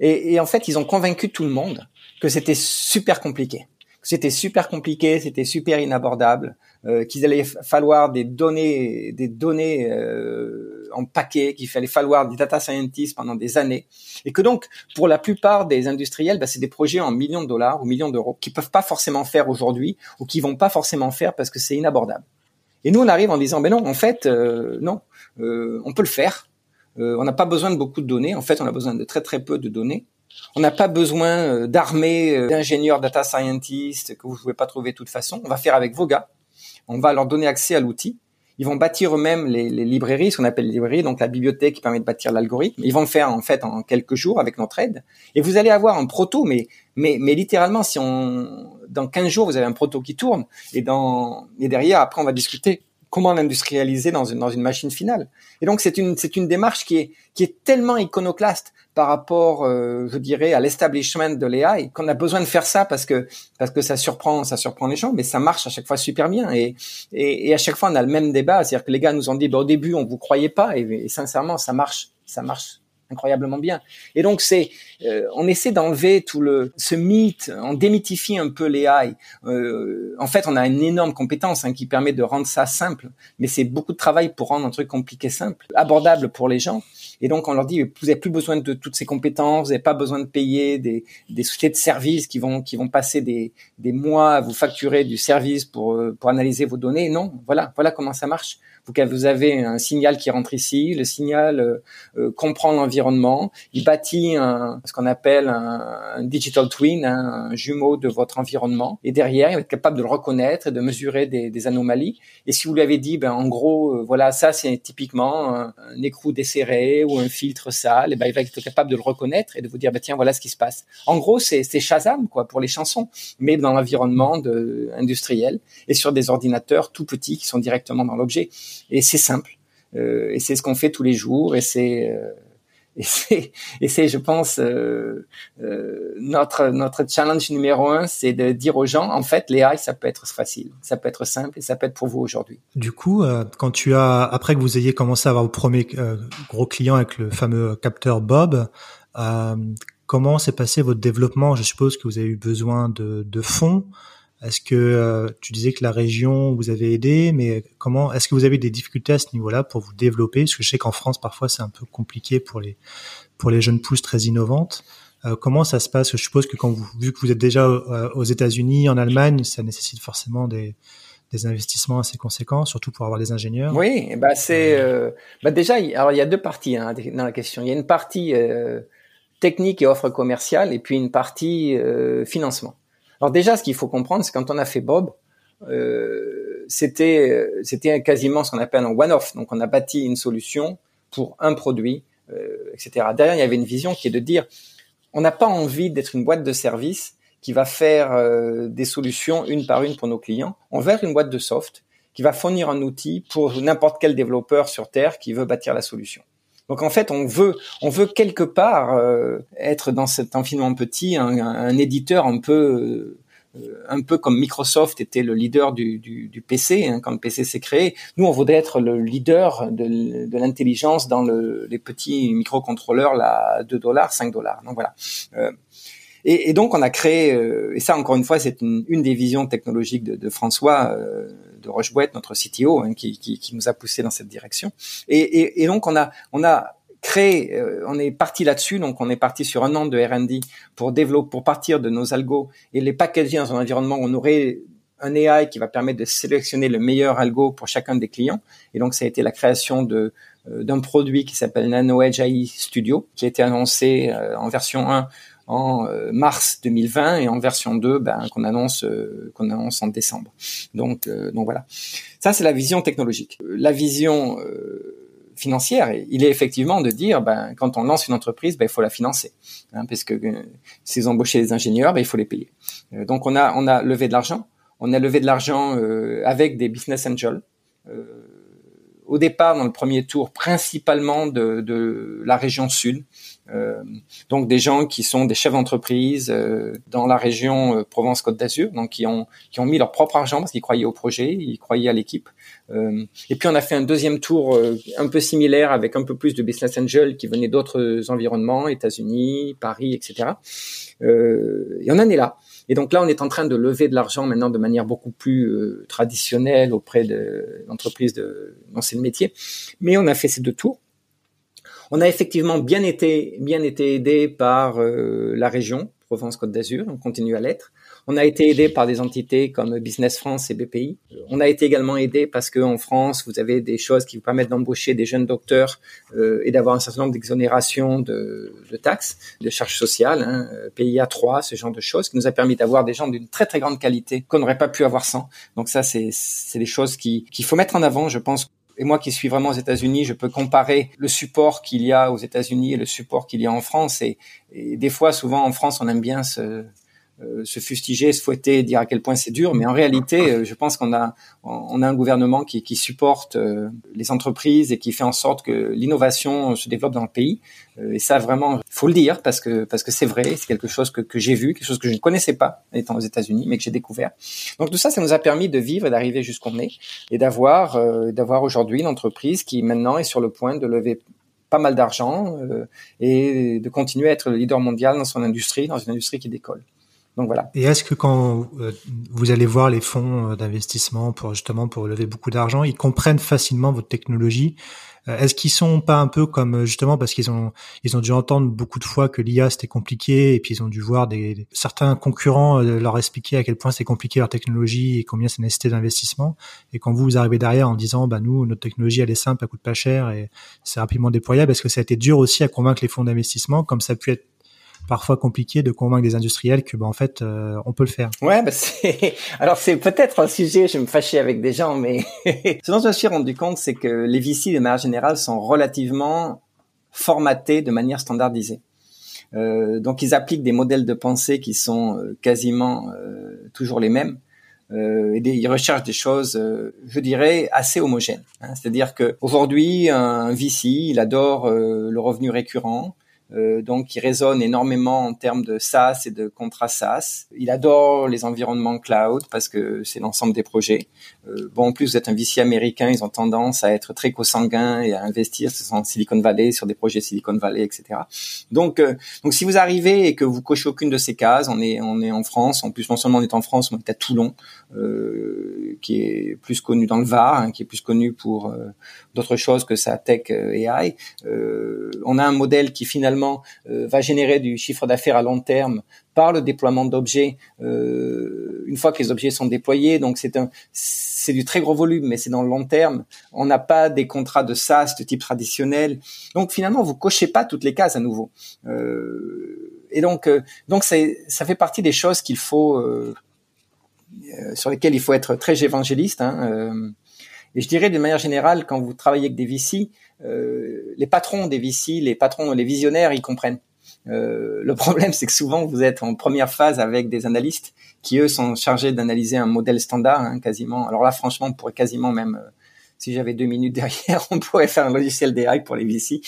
Et, et, en fait, ils ont convaincu tout le monde que c'était super compliqué. C'était super compliqué, c'était super inabordable, euh, qu'il allait falloir des données, des données euh, en paquet, qu'il fallait falloir des data scientists pendant des années, et que donc pour la plupart des industriels, bah, c'est des projets en millions de dollars ou millions d'euros qui peuvent pas forcément faire aujourd'hui ou qui vont pas forcément faire parce que c'est inabordable. Et nous on arrive en disant ben non, en fait euh, non, euh, on peut le faire, euh, on n'a pas besoin de beaucoup de données. En fait, on a besoin de très très peu de données. On n'a pas besoin euh, d'armées euh, d'ingénieurs data scientists que vous ne pouvez pas trouver de toute façon. On va faire avec vos gars. On va leur donner accès à l'outil. ils vont bâtir eux-mêmes les, librairies, ce qu'on appelle les librairies, donc la bibliothèque qui permet de bâtir l'algorithme. Ils vont faire en fait en quelques jours avec notre aide. Et vous allez avoir un proto, mais mais, mais littéralement, si on dans 15 jours vous avez un proto qui tourne, et dans et derrière après on va discuter comment l'industrialiser dans une, dans une machine finale. Et donc c'est une c'est une démarche qui est qui est tellement iconoclaste par rapport, euh, je dirais, à l'establishment de l'AI qu'on a besoin de faire ça parce que parce que ça surprend ça surprend les gens, mais ça marche à chaque fois super bien. Et et, et à chaque fois on a le même débat, c'est-à-dire que les gars nous ont dit bah, au début on vous croyait pas. Et, et sincèrement ça marche ça marche incroyablement bien. Et donc c'est, euh, on essaie d'enlever tout le ce mythe, on démythifie un peu les AI. Euh, en fait, on a une énorme compétence hein, qui permet de rendre ça simple, mais c'est beaucoup de travail pour rendre un truc compliqué simple, abordable pour les gens. Et donc on leur dit vous n'avez plus besoin de toutes ces compétences, vous n'avez pas besoin de payer des, des sociétés de services qui vont qui vont passer des, des mois à vous facturer du service pour euh, pour analyser vos données. Non, voilà voilà comment ça marche vous avez un signal qui rentre ici, le signal euh, euh, comprend l'environnement, il bâtit un, ce qu'on appelle un, digital twin, un jumeau de votre environnement, et derrière, il va être capable de le reconnaître et de mesurer des, des anomalies. Et si vous lui avez dit, ben en gros, euh, voilà, ça c'est typiquement un, écrou desserré ou un filtre sale, et ben il va être capable de le reconnaître et de vous dire, ben tiens, voilà ce qui se passe. En gros, c'est Shazam quoi pour les chansons, mais dans l'environnement industriel et sur des ordinateurs tout petits qui sont directement dans l'objet. Et c'est simple. Euh, et c'est ce qu'on fait tous les jours. Et c'est euh, et c'est, je pense, euh, euh, notre notre challenge numéro un, c'est de dire aux gens, en fait, les AI, ça peut être facile, ça peut être simple et ça peut être pour vous aujourd'hui. Du coup, euh, quand tu as, après que vous ayez commencé à avoir vos premiers euh, gros clients avec le fameux capteur Bob, comment s'est passé votre développement? Je suppose que vous avez eu besoin de, de fonds. Est-ce que euh, tu disais que la région vous avait aidé, mais comment est-ce que vous avez des difficultés à ce niveau-là pour vous développer? Parce que je sais qu'en France parfois c'est un peu compliqué pour les pour les jeunes pousses très innovantes. Euh, comment ça se passe? Je suppose que quand vous vu que vous êtes déjà euh, aux États-Unis, en Allemagne, ça nécessite forcément des des investissements assez conséquents, surtout pour avoir des ingénieurs. Oui, bah c'est bah déjà alors il y a deux parties hein, dans la question. Il y a une partie technique et offre commerciale et puis une partie financement. Alors déjà, ce qu'il faut comprendre, c'est quand on a fait Bob, euh, c'était c'était quasiment ce qu'on appelle un one-off. Donc on a bâti une solution pour un produit, euh, etc. Derrière, il y avait une vision qui est de dire, on n'a pas envie d'être une boîte de service qui va faire euh, des solutions une par une pour nos clients. On veut être une boîte de soft qui va fournir un outil pour n'importe quel développeur sur Terre qui veut bâtir la solution. Donc en fait, on veut, on veut quelque part euh, être dans cet infiniment petit, un, un éditeur un peu, euh, un peu comme Microsoft était le leader du, du, du PC hein, quand le PC s'est créé. Nous, on voudrait être le leader de, de l'intelligence dans le, les petits microcontrôleurs là, 2 dollars, 5 dollars. Donc voilà. Euh, et, et, donc on a créé, et ça encore une fois, c'est une, une, des visions technologiques de, de François de Rochebouette, notre CTO, hein, qui, qui, qui, nous a poussé dans cette direction. Et, et, et donc on a, on a créé, euh, on est parti là-dessus, donc on est parti sur un an de R&D pour développer, pour partir de nos algos et les packager dans un environnement où on aurait un AI qui va permettre de sélectionner le meilleur algo pour chacun des clients. Et donc ça a été la création de euh, d'un produit qui s'appelle Nano Edge AI Studio, qui a été annoncé euh, en version 1 en euh, mars 2020 et en version 2 ben, qu'on annonce euh, qu'on annonce en décembre. Donc euh, donc voilà. Ça c'est la vision technologique. La vision financière, il est effectivement de dire ben quand on lance une entreprise, ben il faut la financer hein, parce que si vous embauchez des ingénieurs, ben il faut les payer. donc on a on a levé de l'argent, on a levé de l'argent avec des business angels au départ dans le premier tour principalement de, de la région sud, euh, donc des gens qui sont des chefs d'entreprise euh, dans la région euh, Provence-Côte d'Azur, donc qui ont qui ont mis leur propre argent parce qu'ils croyaient au projet, ils croyaient à l'équipe. et puis on a fait un deuxième tour un peu similaire avec un peu plus de business angel qui venaient d'autres environnements, États-Unis, Paris, etc. et on en est là. Et donc là, on est en train de lever de l'argent maintenant de manière beaucoup plus traditionnelle auprès de l'entreprise de lancer le métier. Mais on a fait ces deux tours. On a effectivement bien été bien été aidé par euh, la région Provence-Côte d'Azur, on continue à l'être. On a été aidé par des entités comme Business France et BPI. On a été également aidé parce que en France, vous avez des choses qui vous permettent d'embaucher des jeunes docteurs euh, et d'avoir un certain nombre d'exonérations de, de, taxes, de charges sociales, hein, PIA 3, ce genre de choses, qui nous a permis d'avoir des gens d'une très très grande qualité qu'on n'aurait pas pu avoir sans. Donc ça, c'est des choses qu'il faut mettre en avant, je pense et moi qui suis vraiment aux États-Unis, je peux comparer le support qu'il y a aux États-Unis et le support qu'il y a en France. Et, et, des fois, souvent en France, on aime bien se, euh, se fustiger, se fouetter, dire à quel point c'est dur, mais en réalité, euh, je pense qu'on a on a un gouvernement qui, qui supporte euh, les entreprises et qui fait en sorte que l'innovation se développe dans le pays. et ça, vraiment, faut le dire parce que parce que c'est vrai, c'est quelque chose que, que j'ai vu, quelque chose que je ne connaissais pas étant aux États-Unis, mais que j'ai découvert. Donc tout ça, ça nous a permis de vivre et d'arriver jusqu'où on est et d'avoir d'avoir aujourd'hui une entreprise qui maintenant est sur le point de lever pas mal d'argent et de continuer à être le leader mondial dans son industrie, dans une industrie qui décolle. Et est-ce que quand euh, vous allez voir les fonds euh, d'investissement pour justement pour lever beaucoup d'argent, ils comprennent facilement votre technologie euh, Est-ce qu'ils sont pas un peu comme justement parce qu'ils ont ils ont dû entendre beaucoup de fois que l'IA c'était compliqué et puis ils ont dû voir des, certains concurrents leur expliquer à quel point c'est compliqué leur technologie et combien ça nécessitait d'investissement. Et quand vous vous arrivez derrière en disant bah nous notre technologie elle est simple, elle coûte pas cher et c'est rapidement déployable, est-ce que ça a été dur aussi à convaincre les fonds d'investissement comme ça a pu être parfois compliqué de convaincre des industriels que, bah, en fait, euh, on peut le faire. Ouais, bah. Alors c'est peut-être un sujet. Je vais me fâcher avec des gens, mais ce dont je me suis rendu compte, c'est que les VC de manière générale sont relativement formatés de manière standardisée. Euh, donc ils appliquent des modèles de pensée qui sont euh, quasiment toujours les mêmes. Et ils recherchent des choses, je dirais, assez homogènes. Hein. C'est-à-dire que aujourd'hui, un VC, il adore le revenu récurrent, euh, donc il résonne énormément en termes de SaaS et de contrats SaaS. Il adore les environnements cloud parce que c'est l'ensemble des projets. Euh, bon, en plus vous êtes un VC américain, ils ont tendance à être très consanguins et à investir en Silicon Valley sur des projets Silicon Valley, etc. Donc, euh, donc si vous arrivez et que vous cochez aucune de ces cases, on est on est en France. En plus, non seulement on est en France, mais on est à Toulon, qui est plus connu dans le Var, hein, qui est plus connu pour d'autres choses que sa tech AI. on a un modèle qui finalement euh, va générer du chiffre d'affaires à long terme par le déploiement d'objets euh, une fois que les objets sont déployés. Donc c'est un c'est du très gros volume, mais c'est dans le long terme. On n'a pas des contrats de SaaS de type traditionnel. Donc finalement, vous cochez pas toutes les cases à nouveau. Euh, et donc donc ça fait partie des choses qu'il faut sur lesquelles il faut être très évangéliste. Hein, et je dirais d'une manière générale, quand vous travaillez avec des VC, les patrons des VC, les patrons, les visionnaires, ils comprennent. Euh, le problème, c'est que souvent vous êtes en première phase avec des analystes qui eux sont chargés d'analyser un modèle standard, hein, quasiment. Alors là, franchement, on pourrait quasiment même, euh, si j'avais deux minutes derrière, on pourrait faire un logiciel d'AI pour les VC.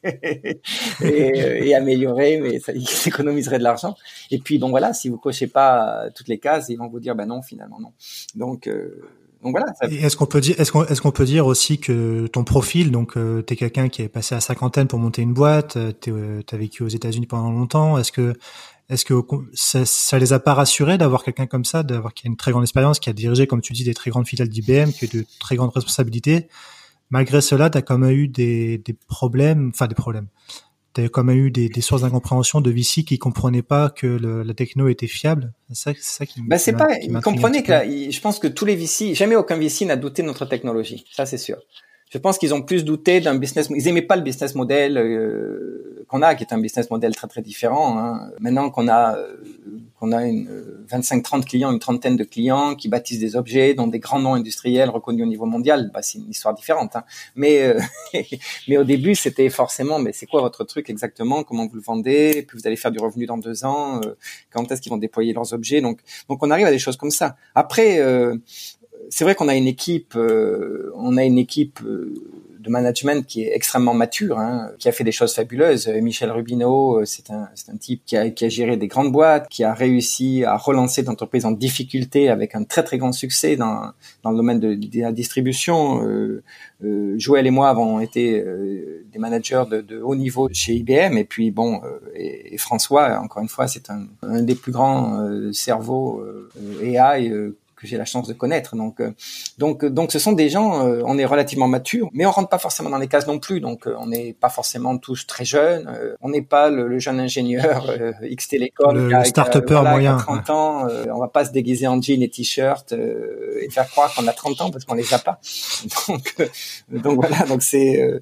et, et, améliorer, mais ça économiserait de l'argent. Et puis donc voilà, si vous cochez pas toutes les cases, ils vont vous dire ben non, finalement non. Donc euh, voilà. Est-ce qu'on peut dire, est-ce qu'on, peut dire aussi que ton profil, donc euh, tu es quelqu'un qui est passé à cinquantaine pour monter une boîte, euh, euh, as vécu aux États-Unis pendant longtemps, est-ce que est-ce que ça, ça les a pas rassurés d'avoir quelqu'un comme ça, d'avoir qui a une très grande expérience, qui a dirigé, comme tu dis, des très grandes filiales d'IBM, qui a de très grandes responsabilités? Malgré cela, tu as quand même eu des, des problèmes, enfin des problèmes tu quand même eu des, des sources d'incompréhension de VC qui comprenaient pas que le, la techno était fiable. C'est ça, ça qui. Bah c'est pas. Ils comprenaient que je pense que tous les VC, jamais aucun VC n'a douté de notre technologie. Ça c'est sûr. Je pense qu'ils ont plus douté d'un business. Ils aimaient pas le business model euh, qu'on a, qui est un business model très très différent. Hein. Maintenant qu'on a euh, qu'on a une 25-30 clients, une trentaine de clients qui bâtissent des objets, dont des grands noms industriels reconnus au niveau mondial, bah, c'est une histoire différente. Hein. Mais euh, mais au début, c'était forcément, mais c'est quoi votre truc exactement? Comment vous le vendez? Puis vous allez faire du revenu dans deux ans Quand est-ce qu'ils vont déployer leurs objets? Donc donc on arrive à des choses comme ça. Après, c'est vrai qu'on a une équipe, euh, on a une équipe euh, de management qui est extrêmement mature, hein, qui a fait des choses fabuleuses. Michel Rubineau, euh, c'est un, c'est un type qui a, qui a géré des grandes boîtes, qui a réussi à relancer d'entreprises en difficulté avec un très très grand succès dans, dans le domaine de, la distribution. Euh, Joël et moi avons été des managers de, de, haut niveau chez IBM, et puis bon, et, et François, encore une fois, c'est un, un des plus grands cerveaux AI que j'ai la chance de connaître. Donc, euh, donc, donc, ce sont des gens. Euh, on est relativement matures, mais on rentre pas forcément dans les cases non plus. Donc, euh, on n'est pas forcément tous très jeunes. on n'est pas le, jeune ingénieur X Télécom, le start-upper moyen. 30 ans. on va pas se déguiser en jean et t-shirt et faire croire qu'on a 30 ans parce qu'on les a pas. Donc, donc voilà. Donc c'est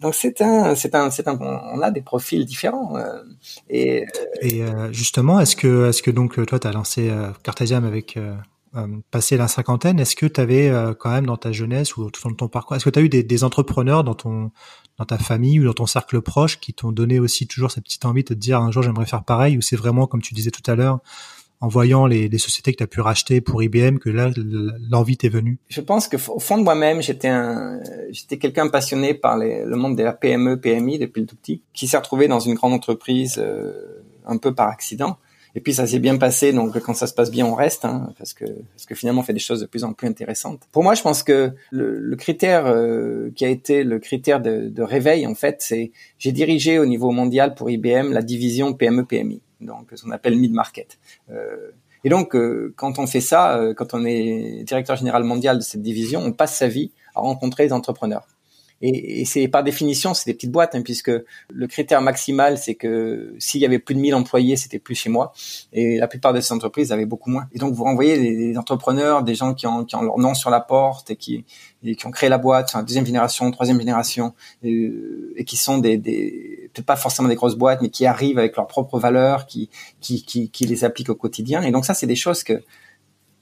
donc c'est un, c'est un, c'est un, on a des profils différents. Euh, et, euh, euh, justement, est-ce que, est-ce que donc toi, tu as lancé Cartesiam avec passé la cinquantaine, est-ce que tu avais quand même dans ta jeunesse ou dans ton parcours, est-ce que tu as eu des, des, entrepreneurs dans ton dans ta famille ou dans ton cercle proche qui t'ont donné aussi toujours cette petite envie de te dire un jour j'aimerais faire pareil ou c'est vraiment comme tu disais tout à l'heure en voyant les, les sociétés que tu as pu racheter pour IBM que là l'envie t'est venue Je pense que au fond de moi-même, j'étais un j'étais quelqu'un passionné par les, le monde de la PME, PMI depuis le tout petit, qui s'est retrouvé dans une grande entreprise euh, un peu par accident. Et puis ça s'est bien passé, donc quand ça se passe bien, on reste, hein, parce que parce que finalement on fait des choses de plus en plus intéressantes. Pour moi, je pense que le, le critère euh, qui a été le critère de, de réveil, en fait, c'est j'ai dirigé au niveau mondial pour IBM la division PME PMI donc ce qu'on appelle mid-market. Euh, et donc, euh, quand on fait ça, euh, quand on est directeur général mondial de cette division, on passe sa vie à rencontrer des entrepreneurs. Et, et c'est par définition, c'est des petites boîtes, hein, puisque le critère maximal, c'est que s'il y avait plus de 1000 employés, c'était plus chez moi. Et la plupart de ces entreprises avaient beaucoup moins. Et donc, vous renvoyez des, entrepreneurs, des gens qui ont, qui ont, leur nom sur la porte et qui, et qui ont créé la boîte, enfin, deuxième génération, troisième génération, et, et qui sont des, des peut-être pas forcément des grosses boîtes, mais qui arrivent avec leurs propres valeurs, qui, qui, qui, qui les appliquent au quotidien. Et donc ça, c'est des choses que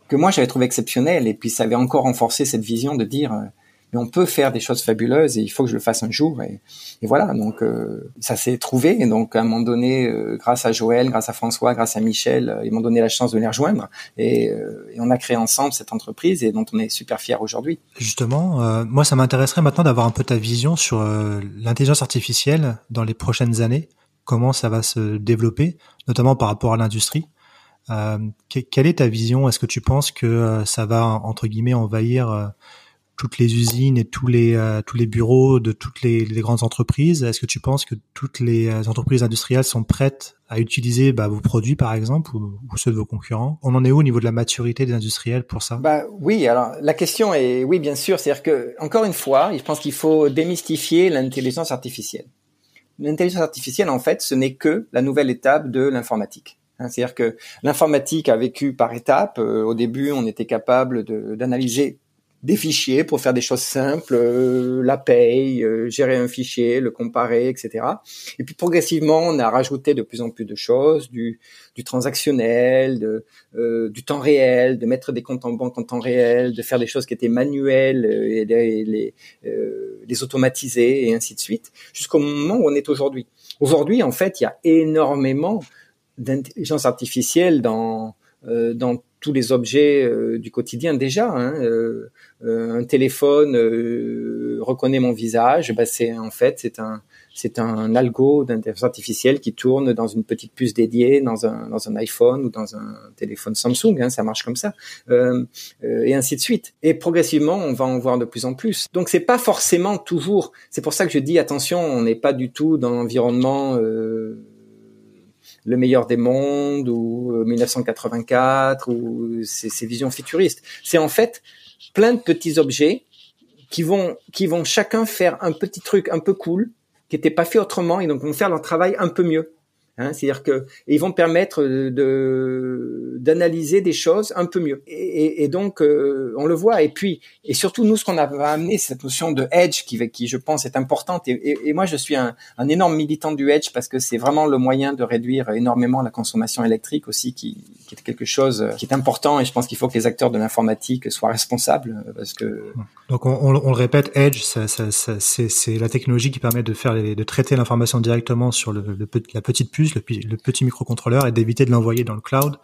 que moi j'avais trouvé exceptionnelles. Et puis ça avait encore renforcé cette vision de dire euh, on peut faire des choses fabuleuses et il faut que je le fasse un jour. Et, voilà, donc euh, ça s'est trouvé. Et donc à un moment donné, euh, grâce à Joël, grâce à François, grâce à Michel, euh, ils m'ont donné la chance de les rejoindre. Et, on a créé ensemble cette entreprise et dont on est super fiers aujourd'hui. Justement, moi ça m'intéresserait maintenant d'avoir un peu ta vision sur l'intelligence artificielle dans les prochaines années. Comment ça va se développer, notamment par rapport à l'industrie? quelle est ta vision? Est-ce que tu penses que ça va entre guillemets envahir toutes les usines et tous les euh, tous les bureaux de toutes les, les grandes entreprises Est-ce que tu penses que toutes les euh, entreprises industrielles sont prêtes à utiliser bah, vos produits par exemple ou, ceux de vos concurrents? On en est où au niveau de la maturité des industriels pour ça? Bah oui, alors la question est oui bien sûr, c'est-à-dire que encore une fois, je pense qu'il faut démystifier l'intelligence artificielle. L'intelligence artificielle en fait, ce n'est que la nouvelle étape de l'informatique. Hein, c'est-à-dire que l'informatique a vécu par étapes. Euh, au début, on était capable d'analyser des fichiers pour faire des choses simples, euh, la paye, euh, gérer un fichier, le comparer, etc. Et puis progressivement, on a rajouté de plus en plus de choses, du, du transactionnel, de, euh, du temps réel, de mettre des comptes en banque en temps réel, de faire des choses qui étaient manuelles et les, les, les automatiser et ainsi de suite, jusqu'au moment où on est aujourd'hui. Aujourd'hui, en fait, il y a énormément d'intelligence artificielle dans dans tous les objets du quotidien déjà. Hein, euh, un téléphone euh, reconnaît mon visage, bah c'est en fait c'est un c'est un algo d'intelligence artificielle qui tourne dans une petite puce dédiée dans un dans un iPhone ou dans un téléphone Samsung, hein, ça marche comme ça, euh, et ainsi de suite. Et progressivement, on va en voir de plus en plus. Donc c'est pas forcément toujours. C'est pour ça que je dis attention, on n'est pas du tout dans l'environnement. Le meilleur des mondes ou 1984 ou ces, ces visions futuristes. C'est en fait plein de petits objets qui vont qui vont chacun faire un petit truc un peu cool qui n'était pas fait autrement et donc vont faire leur travail un peu mieux. Hein, C'est-à-dire que ils vont permettre de d'analyser des choses un peu mieux. Et, donc euh, on le voit. Et puis et surtout nous, ce qu'on a amené, cette notion de edge qui, qui je pense est importante. Et, moi, je suis un, énorme militant du edge parce que c'est vraiment le moyen de réduire énormément la consommation électrique aussi, qui, est quelque chose qui est important. Et je pense qu'il faut que les acteurs de l'informatique soient responsables parce que. Donc on, le répète, edge, c'est la technologie qui permet de faire de traiter l'information directement sur la petite puce le, petit microcontrôleur, et d'éviter de l'envoyer dans le cloud.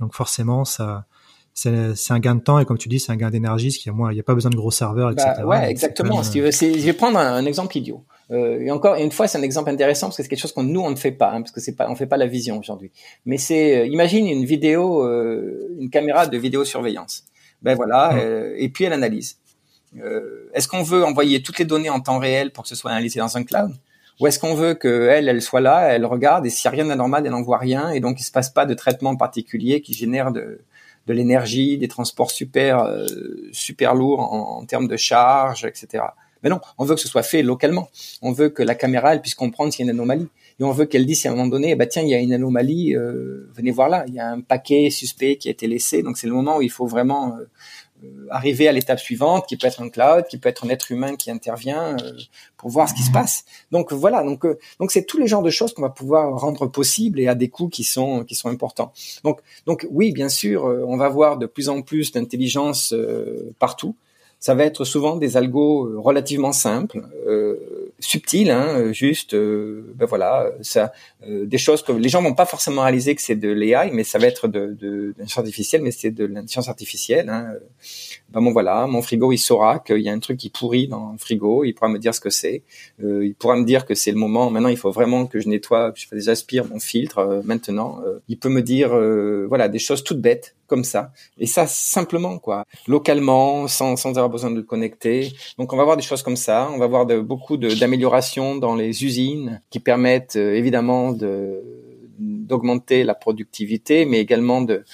Donc forcément, ça, c'est un gain de temps et comme tu dis, c'est un gain d'énergie, parce qu'il y a moins, il n'y a pas besoin de gros serveurs, etc. Bah, ouais, exactement. Si tu veux, je vais prendre un, exemple idiot. Euh, et encore une fois, c'est un exemple intéressant parce que c'est quelque chose qu'on nous on ne fait pas, hein, parce que c'est pas, on fait pas la vision aujourd'hui. Mais c'est, euh, imagine une vidéo, euh, une caméra de vidéosurveillance. Ben voilà, et puis elle analyse. Est-ce qu'on veut envoyer toutes les données en temps réel pour que ce soit analysé dans un cloud? Ou est-ce qu'on veut qu'elle, elle soit là, elle regarde, et s'il n'y a rien d'anormal, elle n'en voit rien, et donc il se passe pas de traitement particulier qui génère de, l'énergie, des transports super super lourds en, termes de charge, etc. Mais non, on veut que ce soit fait localement. On veut que la caméra elle puisse comprendre s'il y a une anomalie. Et on veut qu'elle dise à un moment donné, bah tiens, il y a une anomalie, euh, venez voir là, il y a un paquet suspect qui a été laissé. Donc c'est le moment où il faut vraiment euh, euh, arriver à l'étape suivante, qui peut être un cloud, qui peut être un être humain qui intervient pour voir ce qui se passe. Donc voilà, donc donc c'est tous les genres de choses qu'on va pouvoir rendre possibles et à des coûts qui sont qui sont importants. Donc donc oui, bien sûr, on va voir de plus en plus d'intelligence partout ça va être souvent des algos euh, relativement simples, euh, subtils, hein, euh, juste, euh, ben voilà, ça, des choses que les gens vont pas forcément réaliser que c'est de l'AI, mais ça va être de, de, l'intelligence artificielle, mais c'est de l'intelligence artificielle. Hein. Ben bon voilà, mon frigo il saura qu'il y a un truc qui pourrit dans le frigo, il pourra me dire ce que c'est, il pourra me dire que c'est le moment. Maintenant, il faut vraiment que je nettoie, je j'aspire mon filtre. maintenant, il peut me dire, voilà, des choses toutes bêtes comme ça. Et ça, simplement, quoi. Localement, sans, sans avoir besoin de le connecter. Donc, on va voir des choses comme ça. On va voir de, beaucoup d'améliorations dans les usines qui permettent, euh, évidemment, de d'augmenter la productivité, mais également euh,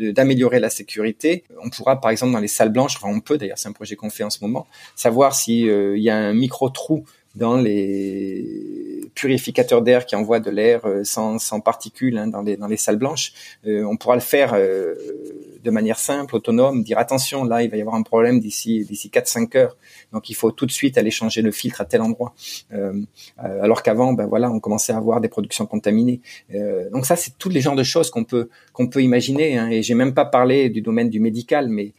de d'améliorer la sécurité. On pourra, par exemple, dans les salles blanches, enfin on peut d'ailleurs, c'est un projet qu'on fait en ce moment, savoir s'il euh, y a un micro trou dans les purificateurs d'air qui envoient de l'air euh, sans, sans particules hein, dans, les, dans les salles blanches. Euh, on pourra le faire de manière simple, autonome, dire attention, là, il va y avoir un problème d'ici d'ici 4-5 heures. Donc, il faut tout de suite aller changer le filtre à tel endroit. alors qu'avant, ben voilà, on commençait à avoir des productions contaminées. donc ça, c'est tous les genres de choses qu'on peut qu'on peut imaginer. Hein, et j'ai même pas parlé du domaine du médical, mais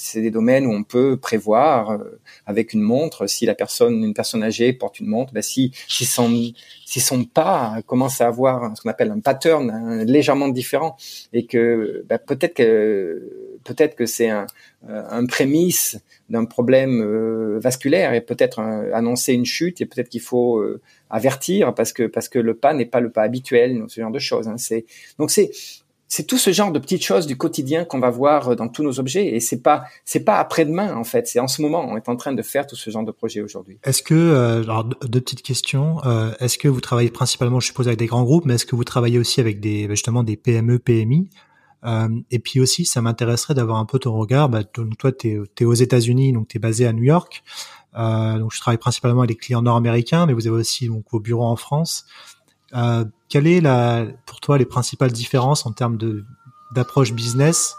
c'est des domaines où on peut prévoir avec une montre si la personne une personne âgée porte une montre, ben si si son si son pas commence à avoir ce qu'on appelle un pattern hein, légèrement différent et que ben peut-être que peut-être que c'est un, un prémisse d'un problème euh, vasculaire et peut-être annoncer une chute et peut-être qu'il faut euh, avertir parce que parce que le pas n'est pas le pas habituel, ce genre de choses. Hein. C'est donc c'est c'est tout ce genre de petites choses du quotidien qu'on va voir euh, dans tous nos objets et c'est pas c'est pas après-demain en fait. C'est en ce moment on est en train de faire tout ce genre de projet aujourd'hui. Est-ce que euh, alors deux petites questions euh, est-ce que vous travaillez principalement je suppose avec des grands groupes mais est-ce que vous travaillez aussi avec des justement des PME PMI euh, et puis aussi ça m'intéresserait d'avoir un peu ton regard bah, toi tu es, aux États-Unis donc tu es basé à New York. Euh, donc je travaille principalement avec des clients nord-américains mais vous avez aussi donc vos bureaux en France euh, quelle est la, pour toi les principales différences en termes de d'approche business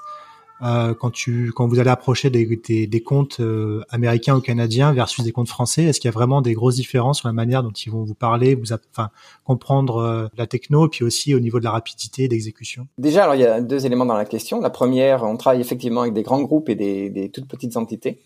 euh, quand tu quand vous allez approcher des, des, des comptes euh, américains ou canadiens versus des comptes français Est-ce qu'il y a vraiment des grosses différences sur la manière dont ils vont vous parler, vous enfin comprendre euh, la techno, puis aussi au niveau de la rapidité d'exécution? Déjà, alors il y a deux éléments dans la question. La première, on travaille effectivement avec des grands groupes et des, des toutes petites entités.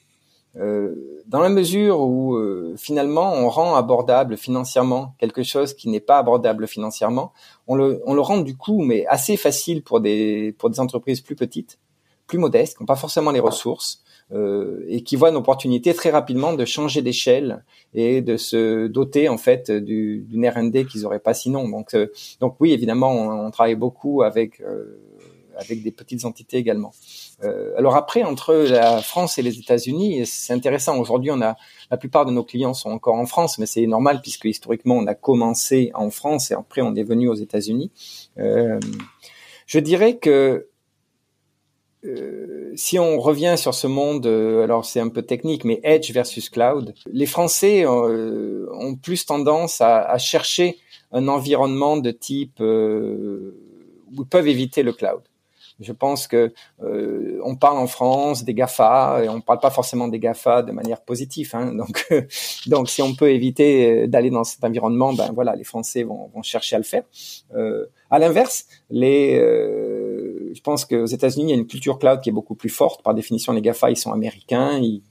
Euh, dans la mesure où euh, finalement on rend abordable financièrement quelque chose qui n'est pas abordable financièrement, on le, on le rend du coup mais assez facile pour des, pour des entreprises plus petites, plus modestes, qui n'ont pas forcément les ressources euh, et qui voient une opportunité très rapidement de changer d'échelle et de se doter en fait d'une R&D qu'ils n'auraient pas sinon. Donc, euh, donc oui, évidemment, on, on travaille beaucoup avec avec des petites entités également. Euh, alors après, entre la France et les États-Unis, c'est intéressant. Aujourd'hui, on a la plupart de nos clients sont encore en France, mais c'est normal puisque historiquement on a commencé en France et après on est venu aux États-Unis. Euh, je dirais que euh, si on revient sur ce monde, alors c'est un peu technique, mais edge versus cloud, les Français euh, ont plus tendance à, à, chercher un environnement de type où ils peuvent éviter le cloud. Je pense que euh, on parle en France des Gafa et on parle pas forcément des Gafa de manière positive. Hein. donc, donc si on peut éviter euh, d'aller dans cet environnement, ben voilà, les Français vont, vont chercher à le faire. Euh, à l'inverse, les, euh, je pense qu'aux États-Unis, il y a une culture cloud qui est beaucoup plus forte. Par définition, les Gafa, ils sont américains, ils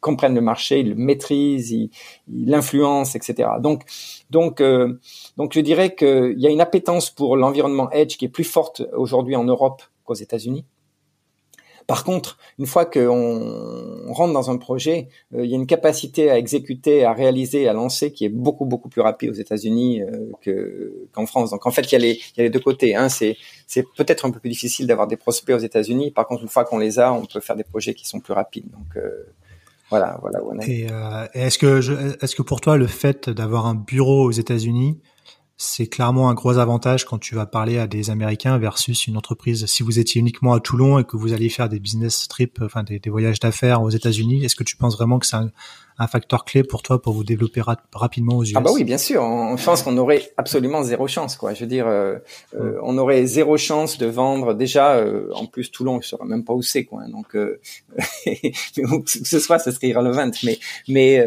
comprennent le marché, ils le maîtrisent, ils l'influencent, etc. Donc, donc, euh, donc, je dirais qu'il y a une appétence pour l'environnement edge qui est plus forte aujourd'hui en Europe aux États-Unis. Par contre, une fois qu'on rentre dans un projet, euh, il y a une capacité à exécuter, à réaliser, à lancer qui est beaucoup beaucoup plus rapide aux États-Unis euh, qu'en France. Donc en fait, il y a les, deux côtés. Hein. C'est peut-être un peu plus difficile d'avoir des prospects aux États-Unis. Par contre, une fois qu'on les a, on peut faire des projets qui sont plus rapides. Donc euh, voilà, voilà. Et, est-ce que est-ce que pour toi le fait d'avoir un bureau aux États-Unis c'est clairement un gros avantage quand tu vas parler à des Américains versus une entreprise. Si vous étiez uniquement à Toulon et que vous alliez faire des business trips, enfin des, voyages d'affaires aux États-Unis, est-ce que tu penses vraiment que c'est un, facteur clé pour toi pour vous développer rapidement aux US Ah bah oui, bien sûr. On pense qu'on aurait absolument zéro chance, quoi. Je veux dire, euh, euh, on aurait zéro chance de vendre. Déjà, euh, en plus, Toulon, je saurais même pas où c'est, quoi. Donc, que ce soit, ce serait irrelevant. Mais, mais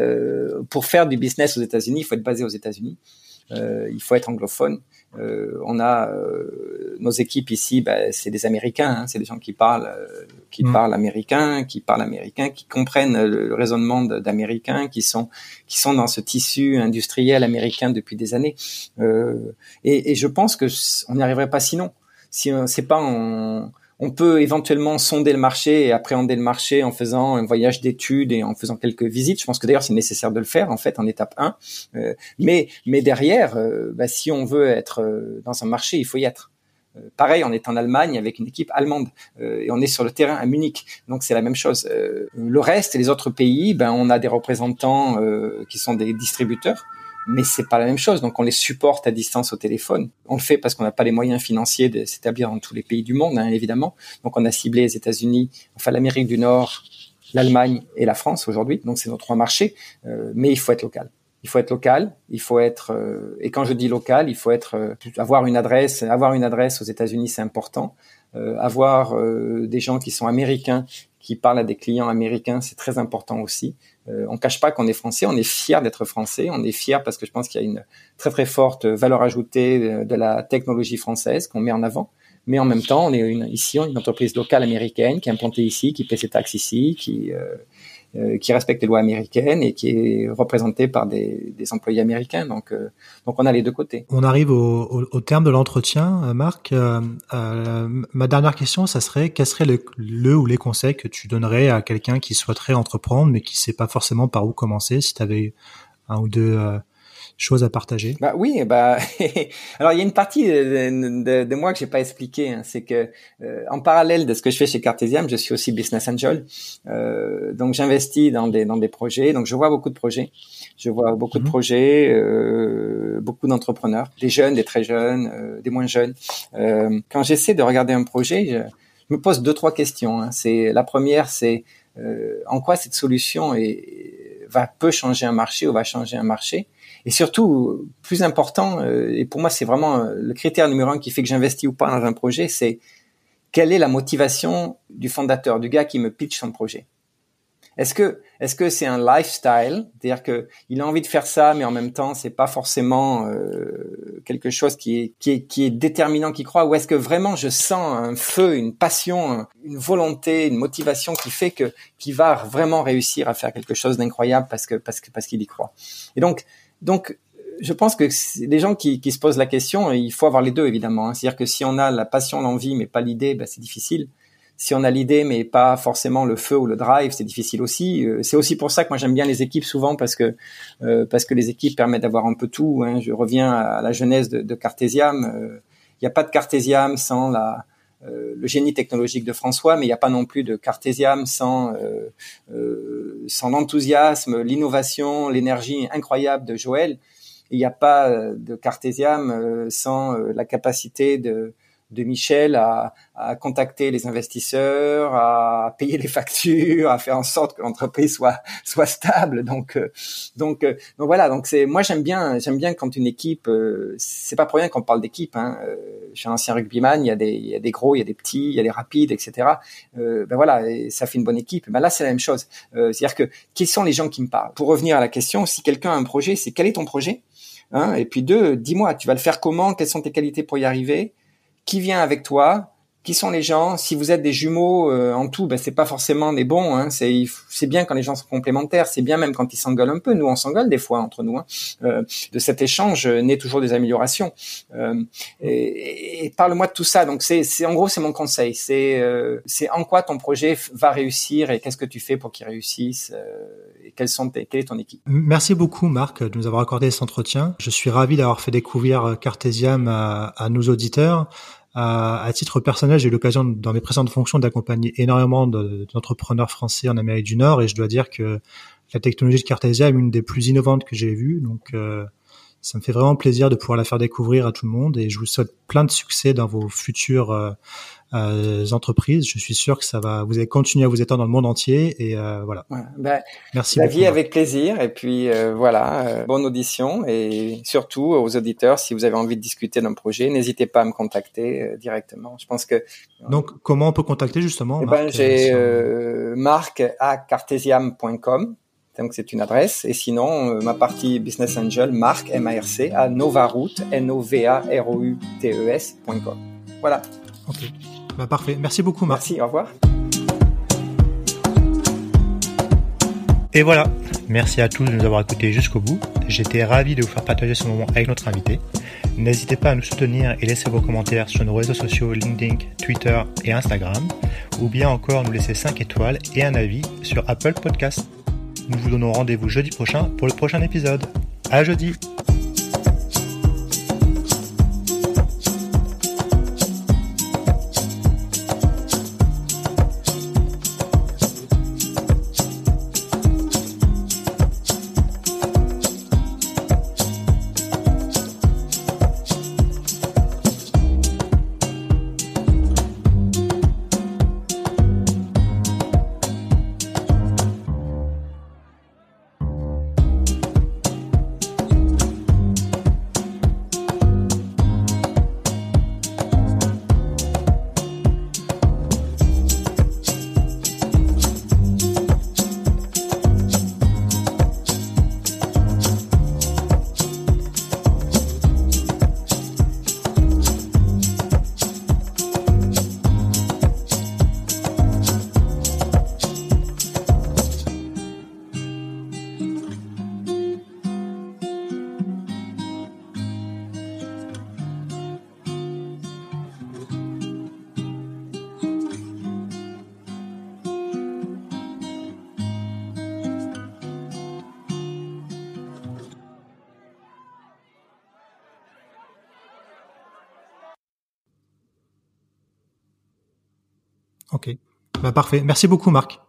pour faire du business aux États-Unis, il faut être basé aux États-Unis. Euh, il faut être anglophone. Euh, on a euh, nos équipes ici, bah, c'est des Américains, hein, c'est des gens qui parlent, qui mm. parlent américain, qui parlent américain, qui comprennent le, raisonnement d'Américains, qui sont qui sont dans ce tissu industriel américain depuis des années. Et, et, je pense que on n'y arriverait pas sinon. Si c'est pas en on peut éventuellement sonder le marché et appréhender le marché en faisant un voyage d'études et en faisant quelques visites. Je pense que d'ailleurs c'est nécessaire de le faire en fait en étape 1. Euh, mais mais derrière, euh, bah, si on veut être euh, dans un marché, il faut y être. Pareil, on est en Allemagne avec une équipe allemande et on est sur le terrain à Munich, donc c'est la même chose. le reste et les autres pays, ben on a des représentants qui sont des distributeurs mais c'est pas la même chose. Donc on les supporte à distance au téléphone. On le fait parce qu'on n'a pas les moyens financiers de s'établir dans tous les pays du monde, hein, évidemment. Donc on a ciblé les États-Unis, enfin l'Amérique du Nord, l'Allemagne et la France aujourd'hui. Donc c'est nos trois marchés, euh, mais il faut être local. Il faut être local, il faut être euh, et quand je dis local, il faut être euh, avoir une adresse, avoir une adresse aux États-Unis, c'est important. avoir des gens qui sont américains, qui parlent à des clients américains, c'est très important aussi. Euh, on cache pas qu'on est français, on est fier d'être français, on est fier parce que je pense qu'il y a une très très forte valeur ajoutée de, la technologie française qu'on met en avant. Mais en même temps, on est une, ici une entreprise locale américaine qui est implantée ici, qui paie ses taxes ici, qui euh, euh, qui respecte les lois américaines et qui est représenté par des, des employés américains. Donc, euh, donc on a les deux côtés. On arrive au, au, au terme de l'entretien, euh, Marc. Euh, ma dernière question, ça serait quel serait le, le, ou les conseils que tu donnerais à quelqu'un qui souhaiterait entreprendre mais qui sait pas forcément par où commencer Si tu avais un ou deux choses à partager Bah oui, bah alors il y a une partie de, de, de moi que j'ai pas expliqué, hein, c'est que euh, en parallèle de ce que je fais chez Cartesiam, je suis aussi business angel, euh, donc j'investis dans des dans des projets, donc je vois beaucoup de projets, je vois beaucoup de mhm. projets, euh, beaucoup d'entrepreneurs, des jeunes, des très jeunes, euh, des moins jeunes. Euh, quand j'essaie de regarder un projet, je, me pose deux trois questions. Hein. C'est la première, c'est en quoi cette solution est, va peut changer un marché ou va changer un marché et surtout, plus important, euh, et pour moi c'est vraiment euh, le critère numéro un qui fait que j'investis ou pas dans un projet, c'est quelle est la motivation du fondateur, du gars qui me pitch son projet. Est-ce que est-ce que c'est un lifestyle, c'est-à-dire que il a envie de faire ça, mais en même temps c'est pas forcément euh, quelque chose qui est qui est qui est déterminant, qui croit, ou est-ce que vraiment je sens un feu, une passion, une volonté, une motivation qui fait que qui va vraiment réussir à faire quelque chose d'incroyable parce que parce que parce qu'il y croit? Et donc donc, je pense que les gens qui, se posent la question, il faut avoir les deux évidemment. Hein. C'est-à-dire que si on a la passion, l'envie, mais pas l'idée, ben, c'est difficile. Si on a l'idée, mais pas forcément le feu ou le drive, c'est difficile aussi. Euh, c'est aussi pour ça que moi j'aime bien les équipes souvent parce que euh, parce que les équipes permettent d'avoir un peu tout. Hein. Je reviens à la genèse de, de Cartesiam. Euh, il n'y a pas de Cartesiam sans la le génie technologique de François, mais il n'y a pas non plus de Cartesiam sans sans l'enthousiasme, l'innovation, l'énergie incroyable de Joël. Il n'y a pas euh, de Cartésiam euh, sans euh, la capacité de, de Michel à, à, contacter les investisseurs, à payer les factures, à faire en sorte que l'entreprise soit soit stable. Donc donc donc voilà. Donc c'est moi j'aime bien j'aime bien quand une équipe c'est pas pour rien qu'on parle d'équipe. Hein. je suis un ancien rugbyman. Il y a des il y a des gros, il y a des petits, il y a des rapides, etc. ben voilà, ça fait une bonne équipe. Ben là c'est la même chose. C'est-à-dire que qui sont les gens qui me parlent? Pour revenir à la question, si quelqu'un a un projet, c'est quel est ton projet Hein, et puis deux, dis-moi, tu vas le faire comment? Quelles sont tes qualités pour y arriver? Qui vient avec toi qui sont les gens Si vous êtes des jumeaux euh, en tout, ben c'est pas forcément des bons. Hein, c'est bien quand les gens sont complémentaires. C'est bien même quand ils s'engueulent un peu. Nous, on s'engueule des fois entre nous. Hein. Euh, de cet échange euh, naît toujours des améliorations. Euh, et, et parle-moi de tout ça. Donc c'est en gros c'est mon conseil. C'est euh, c'est en quoi ton projet va réussir et qu'est-ce que tu fais pour qu'il réussisse et quelles sont tes, quelle est ton équipe? Merci beaucoup Marc de nous avoir accordé cet entretien. Je suis ravi d'avoir fait découvrir Cartesiam à, à nos auditeurs. À, titre personnel, j'ai eu l'occasion dans mes précédentes fonctions d'accompagner énormément d'entrepreneurs français en Amérique du Nord et je dois dire que la technologie de Cartesia est une des plus innovantes que j'ai vues. Donc, euh, Ça me fait vraiment plaisir de pouvoir la faire découvrir à tout le monde et je vous souhaite plein de succès dans vos futures euh, euh, entreprises. Je suis sûr que ça va, vous allez continuer à vous étendre dans le monde entier et euh, voilà. Ben, Merci la vie avec plaisir et puis euh, voilà, euh, bonne audition et surtout aux auditeurs, si vous avez envie de discuter d'un projet, n'hésitez pas à me contacter directement. Je pense que donc comment on peut contacter justement eh ben, j'ai marc à cartesiam.com donc c'est une adresse. Et sinon, ma partie Business Angel, Marc, M-A-R-C, à novaroute, N-O-V-A-R-O-U-T-E-S.com. Voilà. Ok. Bah, parfait. Merci beaucoup, Marc. Merci, au revoir. Et voilà. Merci à tous de nous avoir écoutés jusqu'au bout. J'étais ravi de vous faire partager ce moment avec notre invité. N'hésitez pas à nous soutenir et laisser vos commentaires sur nos réseaux sociaux LinkedIn, Twitter et Instagram, ou bien encore nous laisser 5 étoiles et un avis sur Apple Podcast. Nous vous donnons rendez-vous jeudi prochain pour le prochain épisode. À jeudi! Parfait. Merci beaucoup, Marc.